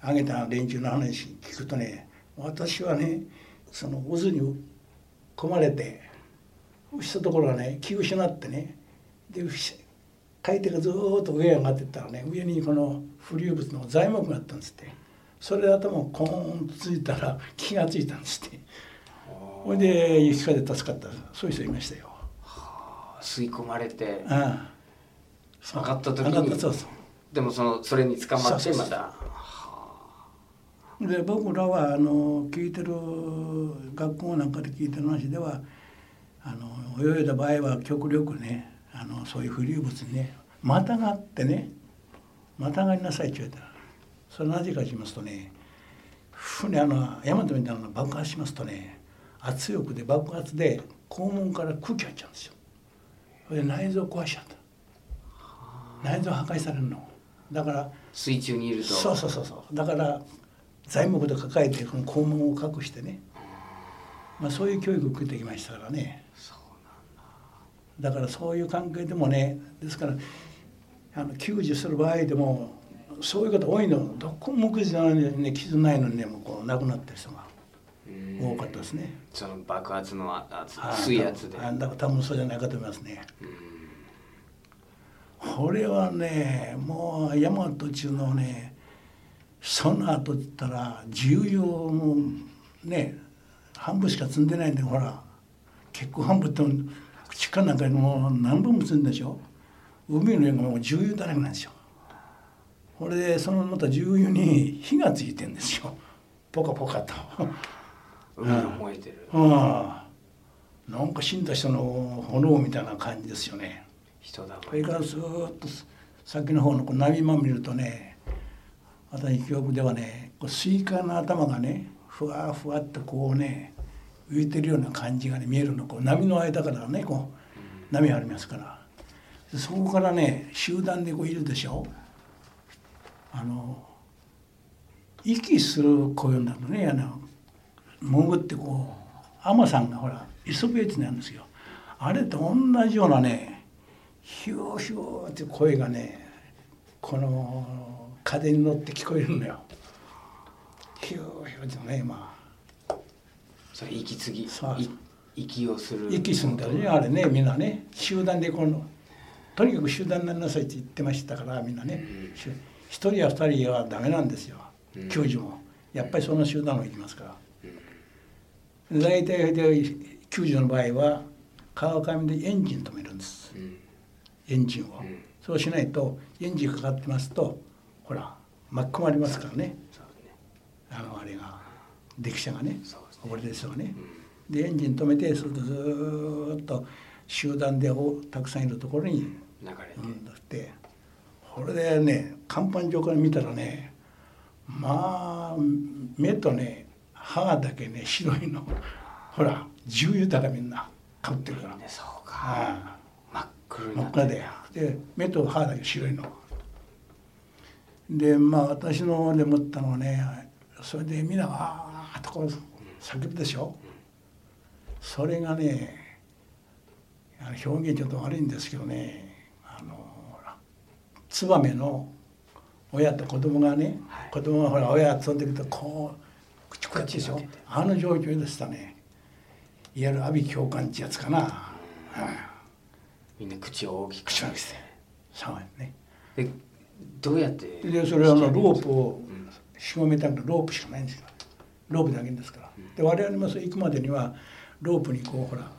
あげた連中の話聞くとね私はねその渦に込まれてしたところがね気失ってねで海底がずっと上へ上がってったらね上にこの浮遊物の材木があったんですって。それで頭をコーンとついたら気がついたんですって。ほいで雪風で助かったそういう人いましたよ。吸い込まれてあ上がった時に。そうそう。でもそのそれに捕まってまた。で僕らはあの聞いてる学校なんかで聞いてる話ではあの泳いだ場合は極力ねあのそういう浮遊物にねまたがってねまたがりなさいって言われた。それなぜかと言いますとね船あの大和みたいなのが爆発しますとね圧力で爆発で肛門から空気入っちゃうんですよ。それで内臓壊しちゃった。内臓破壊されるの。だから水中にいると。そうそうそうそう。だから材木で抱えてこの肛門を隠してね、まあ、そういう教育を受けてきましたからね。だ。からそういう関係でもねですからあの救助する場合でもそういう方多いの。どこも目じゃないのにね傷ないのにねもうこう亡くなってる人がうん多かったですね。その爆発の圧はい水圧であだから多分そうじゃないかと思いますね。これはねもう大和中のねその後って言ったら重要もね半分しか積んでないんでほら結構半分って地下なんかにもう何本も積んでしょ海の上がもう重油だらけなんですよ。これでそのまた重油に火がついてんですよポカポカと。海が燃えてるうん、なんか死んだ人の炎みたいな感じですよね。人だこれからずーっと先の方のこう波間見るとね私記憶ではねこうスイカの頭がねふわふわっとこうね浮いてるような感じがね見えるの。こう波の間からねこう波ありますから。でそこからね集団でこういるでしょ。あの息する声になるのねあの潜ってこう海女さんがほら磯辺地なんですよ。あれと同じようなねヒューヒューって声がねこの風に乗って聞こえるのよ。ヒューヒューってねまあそれ息継ぎそう。い息をする。息するんだよね。あれねみんなね。集団でこのとにかく集団になりなさいって言ってましたからみんなね。しゅ一人や二人はダメなんですよ。うん。救助も。やっぱりその集団を行きますから大体で救助の場合は川上でエンジン止めるんです。うん。エンジンを。うん。そうしないとエンジンかかってますとほら巻き込まれますからね。ね。あのあれが。デキ車がね溺れてる人がね。うん。でエンジン止めてするとずーっと集団でおたくさんいるところに流れて。うんだって。これでね甲板上から見たらねまあ目とね歯だけね白いの。ほら重油だからみんなかぶってるから。ねそうか。あ真っ黒真っ赤でで目と歯だけ白いの。でまあ私ので思ったのはねそれでみんなわーっとこう叫ぶでしょ。それがね表現ちょっと悪いんですけどね。あのツバメの親と子供がね、はい。子供がほら親が飛んでくるとこう口こっちでしょあの状況でしたね。いわゆる阿鼻教官ってやつかな、うんみんな口を大きく。口を開けて。そうね。でどうやってでそれはあのロープをうん。45メーターのロープしかないんですよ。ロープだけですから。で我々もそれ行くまでにはロープにこうほら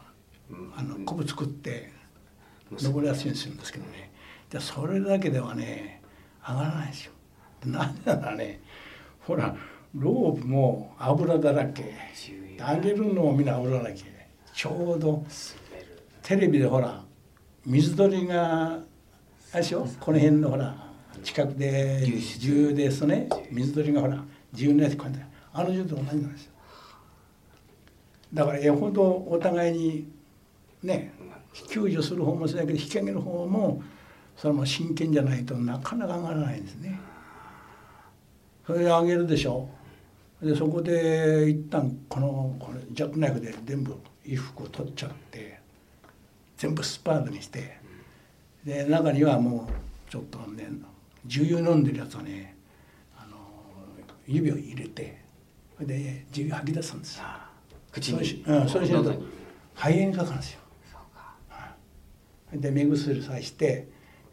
うん。あのコブ作って結登りやすいようにするんですけどね。でそれだけではね上がらないですよ。でなぜならねほらロープも油だらけ。上げるのもみんな油だらけ。ちょうどテレビでほら水鳥があれでしょ？この辺のほら近くで流出重油ですとね水鳥がほら重油のやつこうやってあの重と同じなんですよ。だからよほどお互いにね救助する方もそうだけど引き上げる方もそれも真剣じゃないとなかなか上がらないんですね。それで上げるでしょ？でそこで一旦このこれジャックナイフで全部衣服を取っちゃって全部スパードにしてで中にはもうちょっとね重油飲んでるやつはねあの指を入れてそれで重油吐き出すんですよ。口にうんそうしないと肺炎にかかるんですよ。そうか。で目薬さして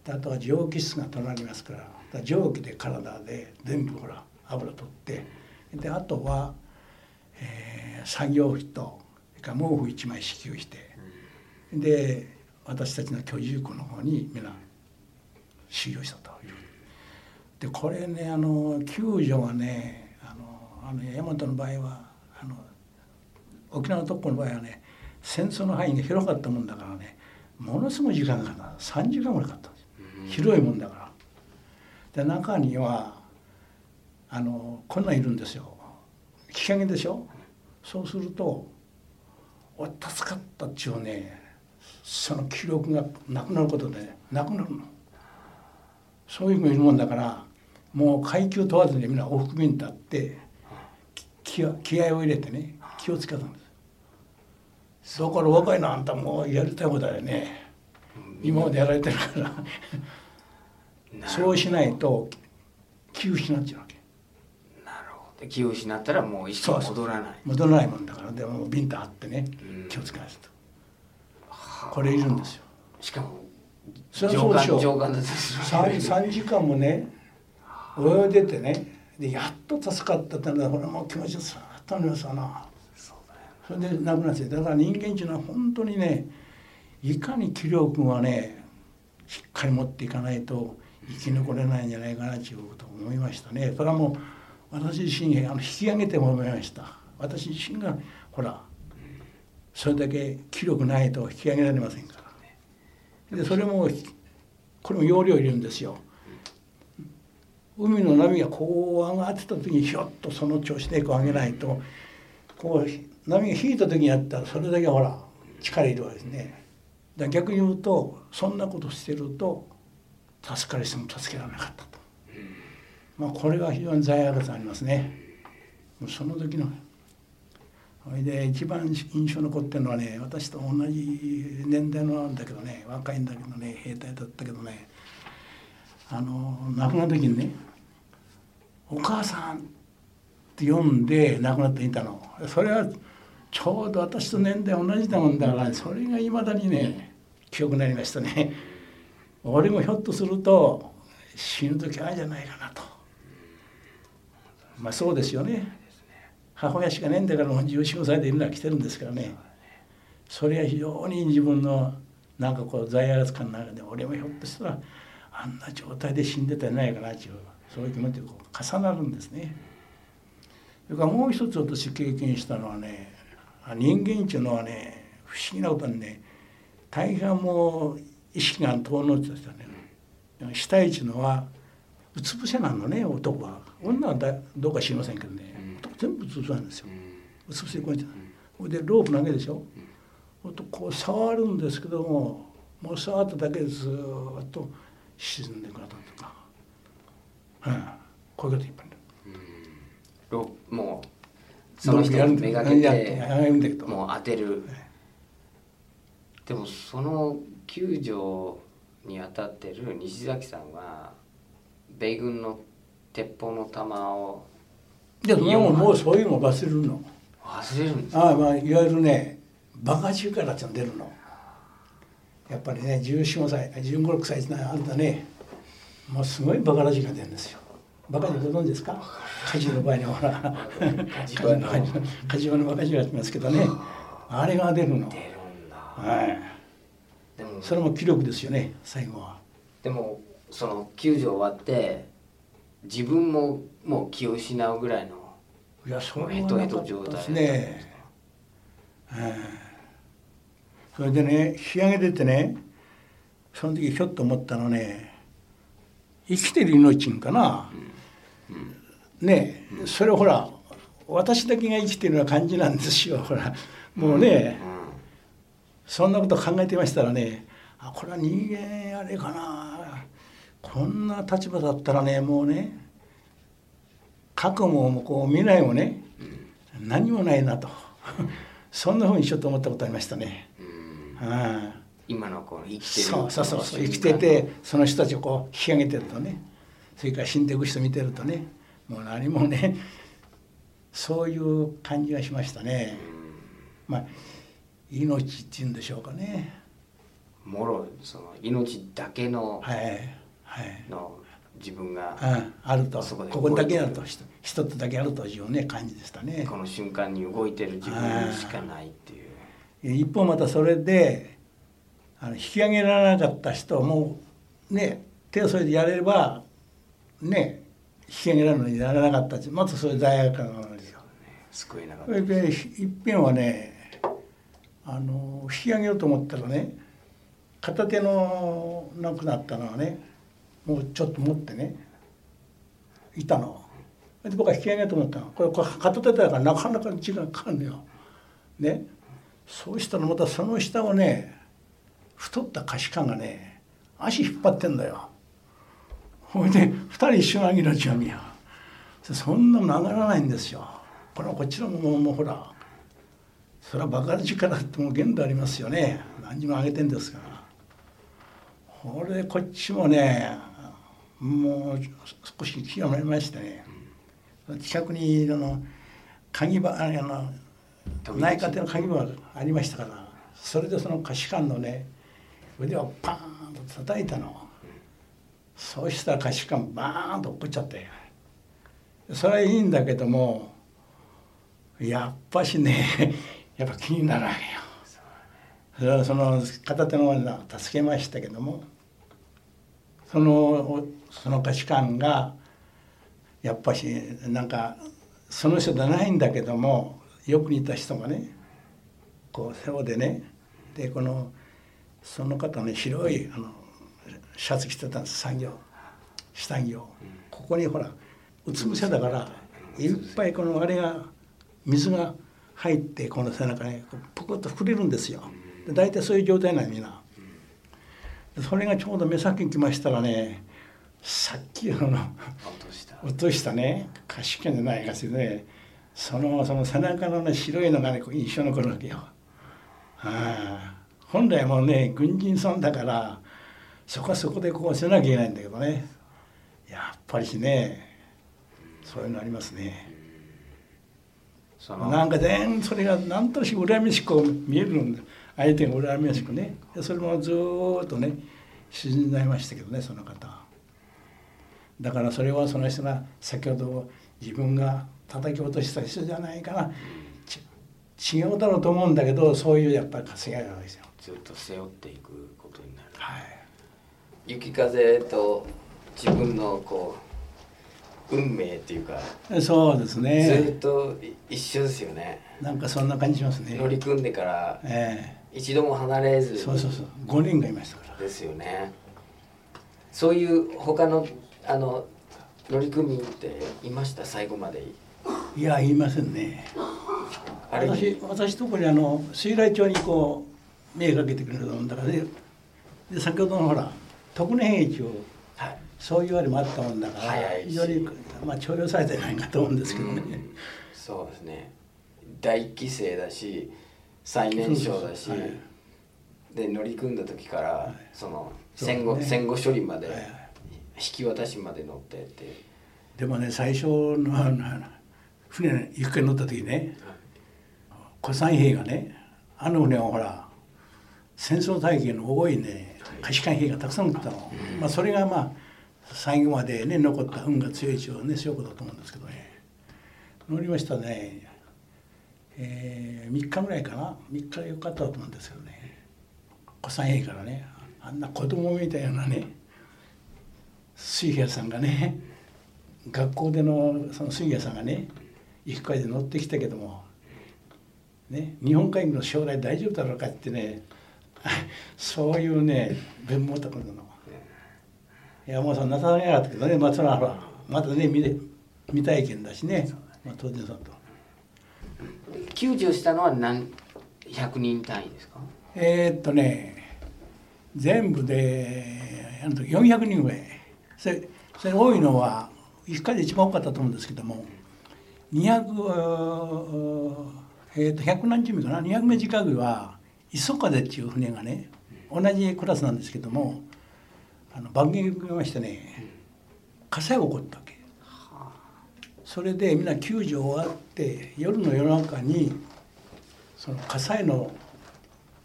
であとは蒸気室が隣りますからだから蒸気で体で全部ほら油取ってであとは、えー作業着と毛布一枚支給してで私たちの居住区の方に皆修行したという。でこれねあの救助はねあのあの大和の場合はあの沖縄の特攻の場合はね戦争の範囲が広かったもんだからねものすごい時間がかかった3時間ぐらいかかったんですよ広いもんだから。で中にはあのこんなんいるんですよ。引き上げでしょ？そうすると「お助かった」っちゅうねその記録がなくなることでなくなるの。そういう人もいるもんだからもう階級問わずにみんな往復便に立って気気気合を入れてね気をつけたんです。だから若いのあんたもうやりたいことだよね今までやられてるから。そうしないと気を失っちゃうで気を失ったらもう意識が戻らない。戻らないもんだから。でもビンタ張ってねうん。気をつけないと。これいるんですよ。しかもそれはそうでしょ。う上官だったりする 3, 3時間もね泳いでてねでやっと助かったってのはこれもう気持ちさっとなりますわな。それで亡くなってだから人間っていうのは本当にねいかに気力はねしっかり持っていかないと生き残れないんじゃないかなということを思いましたね。それはもう私自身あの引き上げても思いました。私自身がほらそれだけ気力ないと引き上げられませんから。でそれもこれも容量いるんですよ。海の波がこう上がってた時にひょっとその調子でこう上げないと。こう波が引いた時にやったらそれだけほら力いるわけですね。だから逆に言うとそんなことしてると助かる人も助けられなかったと、まあこれが非常に罪悪感ありますね。その時のそれで一番印象残ってるのはね私と同じ年代のなんだけどね若いんだけどね兵隊だったけどねあの亡くなった時にね「お母さん」って呼んで亡くなっていたの。それはちょうど私と年代同じだもんだからそれがいまだにね記憶になりましたね。俺もひょっとすると死ぬ時あるんじゃないかなと。まあそうですよね。母親しかねえんだからもう1415歳でいるのは来てるんですからね。それは非常に自分のなんかこう罪悪感の中で俺もひょっとしたらあんな状態で死んでたんじゃないかなっていうそういう気持ちが重なるんですね。それからもう一つ私経験したのはね人間っていうのはね不思議なことにね大半もう意識が遠のってた人はね。死体っていうのはうつ伏せなのね男は。女はだどうか知りませんけどね男全部うつ伏せなんですよ。うつ伏せこうやってそれでロープ投げでしょ。ほんとこう触るんですけどももう触っただけでずーっと沈んでくれたとか、うん、こういうこといっぱいある。ろもうその人をめがけてもう当てる。でもその救助に当たってる西崎さんは米軍の鉄砲の弾を。でももうそういうの忘れるの。忘れるんですああまあいわゆるねバカ中からっての出るの。やっぱりね1415歳1516歳ってあんたねもうすごいバカラジが出るんですよ。バカジご存知ですか？火事の場合にほら 火事の のバカジがってますけどね。あれが出るの。出るんだ。はい。でも。それも気力ですよね最後は。でもその救助終わって自分ももう気を失うぐらいのいやそれはなかですねえ。えそれでね引き上げててねその時ひょっと思ったのね生きてる命んかな、ねえ。それほら私だけが生きてるような感じなんですよほら。もうね、そんなこと考えてましたらねあこれは人間あれかなこんな立場だったらねもうね過去もこう未来もね何もないなと。そんなふうにちょっと思ったことありましたね。うん。はい。今のこの生きてるそうそうそう生きててその人たちをこう引き上げてるとねそれから死んでいく人見てるとねもう何もねそういう感じがしましたね。まあ命っていうんでしょうかね。もろその命だけの,、はいはい、の自分がうん、あると。そこでここだけあると。一一つだけあるというね感じでしたね。こ。の瞬間に動いてる自分しかないっていう。一方またそれであの引き上げられなかった人もね手を添えてやれればね引き上げられるのにやらなかったってまたそういう罪悪感があるんですよ。救えなかっそれでいっぺんはねあの引き上げようと思ったらね片手のなくなったのはねもうちょっと持ってねいたの。で僕は引き上げようと思ったのこれこれ片手だからなかなか時間かかるのよ。ねそうしたらまたその下をね太った菓子缶がね足引っ張ってんだよ。ほいで二人一緒に上げるちゃみや。そんなの上がらないんですよ。これはこちらももうもほらそれはバカ力ってもう限度ありますよね何にも上げてんですからこれこっちもねもう少し気がめましてね。近くにあの鍵場あの内科手の鍵場がありましたからそれでその菓子缶のね腕をパーンと叩いたの。そうしたら菓子缶バーンと落っこっちゃって。それはいいんだけどもやっぱしね やっぱ気になるわけよ。それはその片手の女助けましたけどもそのその価値観がやっぱしなんかその人じゃないんだけどもよく似た人がねこう背負でねでこのその方ね白いあのシャツ着てたんです産業下着をここにほらうつ伏せだからいっぱいこのあれが水が入ってこの背中にポコッと膨れるんですよ。で大体そういう状態なんみんな。それがちょうど目先に来ましたらねさっきの落としたね菓子券じゃないかしねそのその背中のね白いのがねこう印象に残るわけよ。はあ、本来もうね軍人さんだからそこはそこでこうせなきゃいけないんだけどねやっぱりしねそういうのありますね。なんか全それが何となく恨みしく見えるんで相手が恨みしくね。でそれもずーっとね沈んじゃいましたけどねその方だからそれはその人が先ほど自分が叩き落とした人じゃないかな。ち違うだろうと思うんだけどそういうやっぱり稼ぎがあるわけですよ。ずっと背負っていくことになる。はい。雪風と自分のこう運命っていうか、そうですずっね。と一緒ですよね。なんかそんな感じしますね。乗り組んでからえ一度も離れずえそうそうそう。五人がいましたから。ですよねそういう他のあの乗組員っていました？最後までいや言いませんね。私私とこにあの水来町にこう目かけてくれるもんだからね。で先ほどのほら徳根平一をはいそういうあれもあったもんだから非常にまあ重用されてないかと思うんですけどね。うんそうですね大規制だし最年少だし、で乗り組んだ時から、その戦後、ね戦後処理まで、引き渡しまで乗ってって。でもね最初の船に行くかに乗った時ね古参兵がねあの船はほら戦争体験の多いね貸し艦兵がたくさん乗ったの、まあ、それがまあ最後までね残った運が強い以上ねそういうことだと思うんですけどね。乗りましたね、えー、3日ぐらいかな？3日よかったと思うんですけどね古参兵からね。あんな子供みたいなね。水平さんがね。学校でのその水平さんがね。行く会で乗ってきたけども、ね、日本海軍の将来大丈夫だろうかってね。そういうね弁もたことの。いやもうそんなさげなかったけどね。まあそれはまたね見れ未体験だしね、まあ、当然そうと。救助したのは何100人単位ですか？えーっとね全部であの時400人ぐらいそれそれ多いのは一回で一番多かったと思うんですけども200えーっと100何十名かな？200名近くは磯風っていう船がね同じクラスなんですけどもあの番組がいましてね。火災が起こった。それでみんな救助終わって夜の夜中にその火災の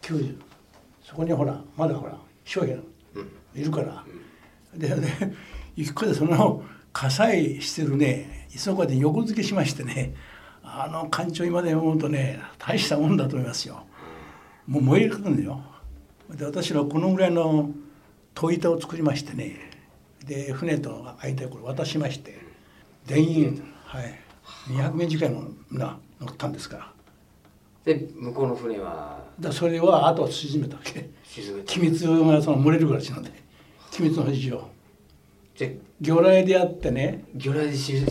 救助そこにほらまだほら商品いるから、でで一個でその火災してるねそこで横付けしましてねあの艦長今で思うとね大したもんだと思いますよ。もう燃えるんだよ。で私はこのぐらいの戸板を作りましてねで船と間これ渡しまして田園、はい。200名近いのな乗ったんですから。で向こうの船は？だそれは後を沈めたわけ。沈めて機密がその漏れるからしので。機密の事情で魚雷でやってね。魚雷で沈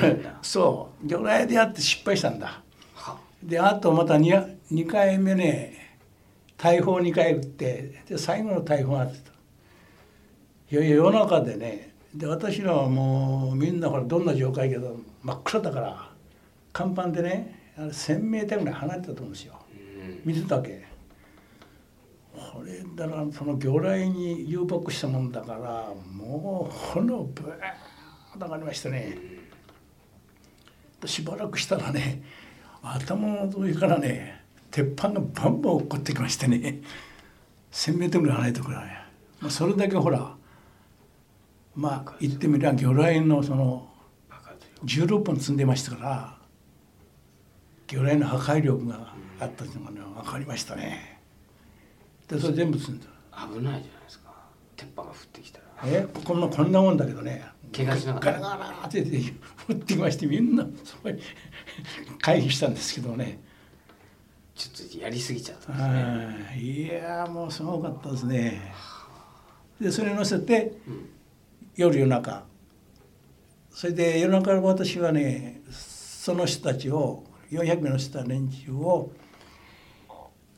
めたそう魚雷でやって失敗したんだ。は。であとまた 2, 2回目ね大砲2回撃ってで最後の大砲が当てた。いやいや夜中でねで私らはもうみんなほらどんな状態けど真っ暗だから甲板でねあれ1,000メーターぐらい離れてたと思うんですよ。うん。見てたわけ。これだからその魚雷に誘爆したもんだからもう炎ブワーッと上がりましてね。しばらくしたらね頭の上からね鉄板がバンバン落っこってきましてね。1,000メートルぐらい離れてくらい、まあ、それだけほらまあ言ってみりゃ魚雷のその爆発力16本積んでましたから魚雷の破壊力があったっていうのがね分かりましたね。でそれ全部積んだ。危ないじゃないですか。鉄板が降ってきたら。えこんなこんなもんだけどね。怪我しなかった。ガラガラって降ってきましてみんなそこに回避したんですけどね。ちょっとやりすぎちゃったんですね。はいいやーもうすごかったですね。でそれに乗せてうん夜夜中。それで夜中私はねその人たちを400名の人た連中を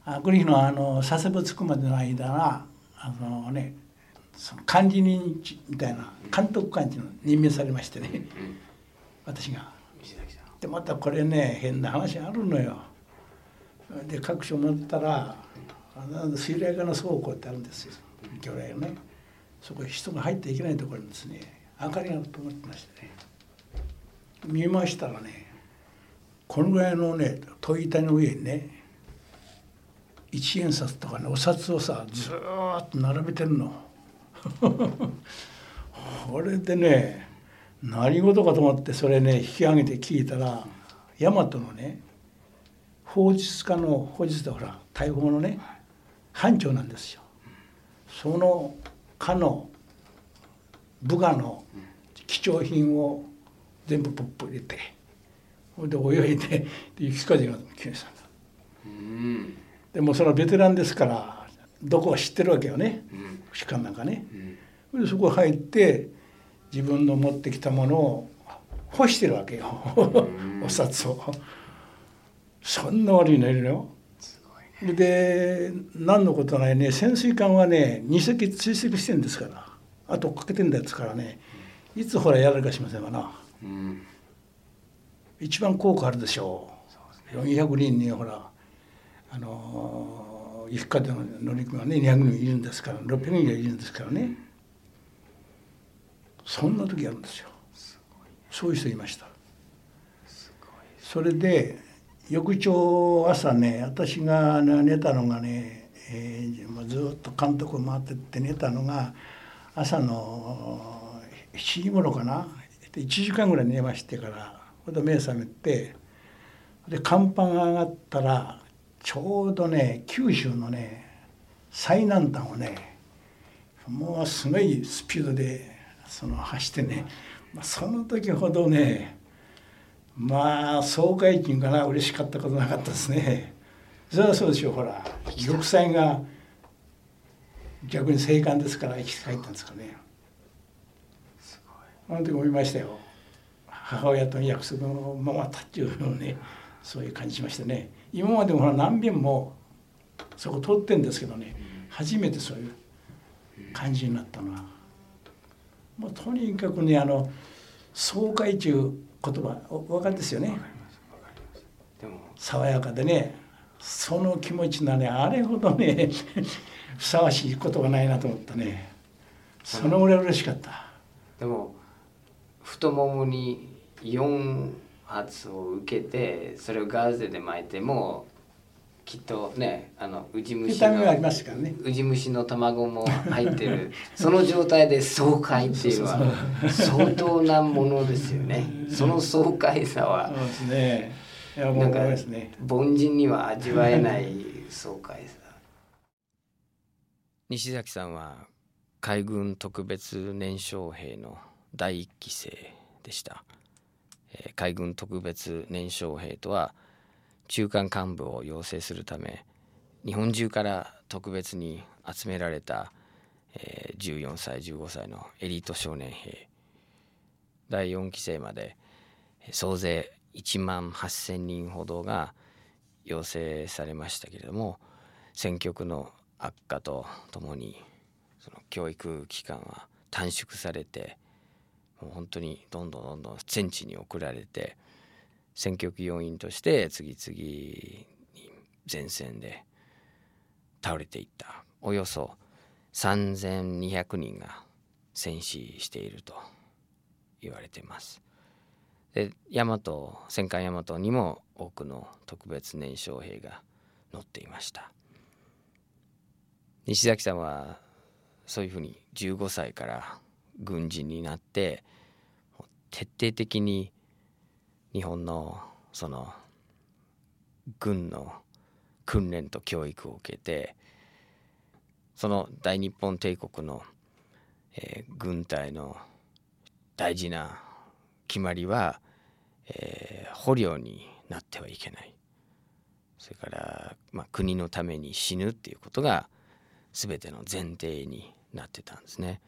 あこの日のあの佐世保着くまでの間があのねその管理人みたいな監督官に任命されましてね。うん私が。でまたこれね変な話あるのよ。で各所持ったらあの水雷化の倉庫ってあるんですよ。魚雷のねそこへ人が入っていけないところにですね明かりが灯ってましてね見ましたらねこのぐらいのね戸板の上にね一円札とかねお札をさずっと並べてるの。これでね何事かと思ってそれね引き上げて聞いたら大和のね法術家の法術でほら大砲のね班長なんですよ。その課の部下の貴重品を全部ポップ入れてほいで泳いでで雪風が来ました。でもそのベテランですからどこは知ってるわけよね。うん。士官なんかね。うん。でそこ入って自分の持ってきたものを干してるわけよ。お札を。そんな悪いのいるよ。すごいねで何のことないね。潜水艦はね2隻追跡してるんですから。あとかけてんですからね。いつほらやられるかしませんわな。うん。一番効果あるでしょそうですね。う400人にほらあのー、一家での乗組はね200人いるんですから600人いるんですからね。そんな時あるんですよ。そういう人いました。それで翌朝朝ね私が寝たのがね、えーずっと監督を回ってって寝たのが朝の7時頃かな。1時間ぐらい寝ましてからほんで目覚めてで甲板が上がったらちょうどね九州のね最南端をねもうすごいスピードでその走ってね、まあ、その時ほどねまあ総会金かな嬉しかったことなかったですね。それはそうでしょうほら。玉砕が逆に青函ですから生き返ったんですかね。すごい。あの時思いましたよ。母親との約束のままたっていうのをねそういう感じしましたね。今までもほら何遍もそこ通ってんですけどね初めてそういう感じになったのは。もうとにかくねあの爽快中言葉おお分かりですよね爽やかでねその気持ちなねあれほどね ふさわしいことがないなと思ったね。そのぐらい嬉しかった。でも太ももに4発を受けてそれをガーゼで巻いてもきっとねあのウジ虫のね。ウジ虫の卵も入ってる。その状態で爽快っていうのは相当なものですよね。その爽快さは。そうですね。なんかですね。凡人には味わえない爽快さ。西崎さんは海軍特別年少兵の第一期生でした、えー海軍特別年少兵とは中間幹部を養成するため日本中から特別に集められた、えー14歳15歳のエリート少年兵。第4期生まで総勢1万8,000人ほどが養成されましたけれども戦局の悪化とともにその教育期間は短縮されてもう本当にどんどんどんどん戦地に送られて戦局要員として次々に前線で倒れていったおよそ3,200人が戦死していると言われています。で大和戦艦大和にも多くの特別年少兵が乗っていました西崎さんはそういうふうに15歳から軍人になって徹底的に日本のその軍の訓練と教育を受けてその大日本帝国の、えー軍隊の大事な決まりは、えー捕虜になってはいけない。それから、まあ、国のために死ぬっていうことが全ての前提になってたんですね。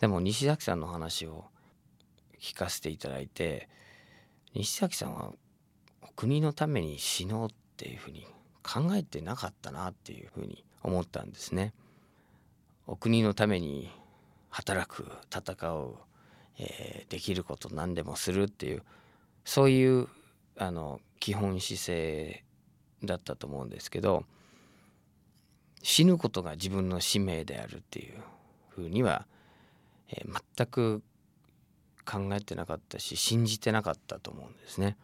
でも西崎さんの話を聞かせていただいて西崎さんは国のために死のうっていうふうに考えてなかったなっていうふうに思ったんですね。お国のために働く戦うえーできること何でもするっていうそういうあの基本姿勢だったと思うんですけど死ぬことが自分の使命であるっていうふうには、えー全く考えてなかったし信じてなかったと思うんですね。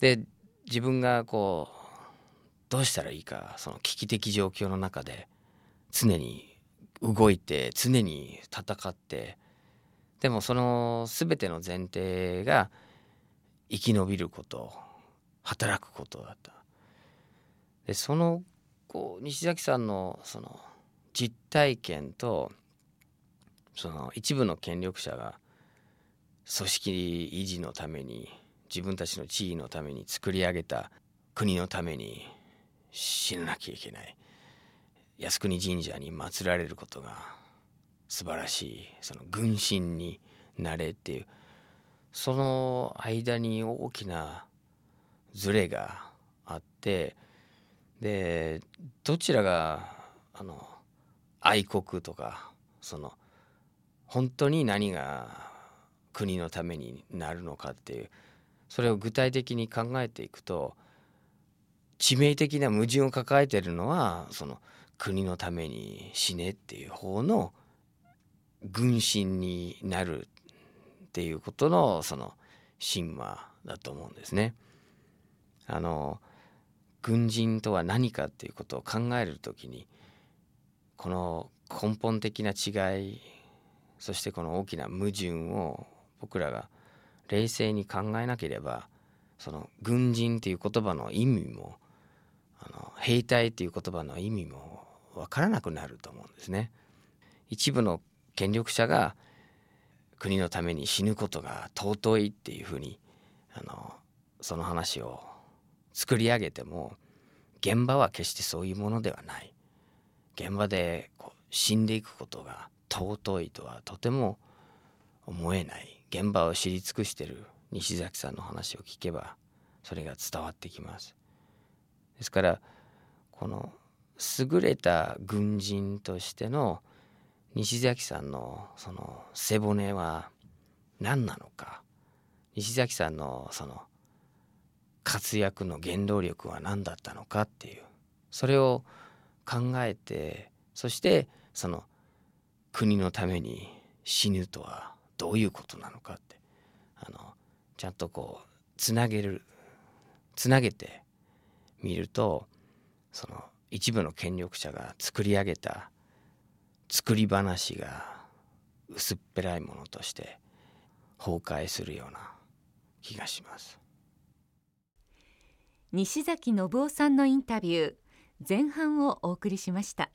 で自分がこうどうしたらいいかその危機的状況の中で常に動いて常に戦ってでもその全ての前提が生き延びること働くことだったでそのこう西崎さんのその実体験とその一部の権力者が組織維持のために自分たちの地位のために作り上げた国のために死ななきゃいけない。靖国神社に祀られることが素晴らしいその軍神になれっていうその間に大きなズレがあってでどちらがあの愛国とかその本当に何が国のためになるのかっていうそれを具体的に考えていくと致命的な矛盾を抱えているのはその国のために死ねっていう方の軍神になるっていうことのその神話だと思うんですね。あの軍人とは何かっていうことを考えるときにこの根本的な違いそしてこの大きな矛盾を僕らが冷静に考えなければその軍人っていう言葉の意味もあの兵隊っていう言葉の意味も分からなくなると思うんですね。一部の権力者が国のために死ぬことが尊いっていうふうにあのその話を作り上げても現場は決してそういうものではない現場でこう死んでいくことが尊いとはとても思えない現場を知り尽くしてる西崎さんの話を聞けばそれが伝わってきます。ですからこの優れた軍人としての西崎さんのその背骨は何なのか西崎さんのその活躍の原動力は何だったのかっていうそれを考えてそしてその国のために死ぬとはどういうことなのかってあのちゃんとこうつなげるつなげてみるとその一部の権力者が作り上げた作り話が薄っぺらいものとして崩壊するような気がします。西崎信夫さんのインタビュー前半をお送りしました。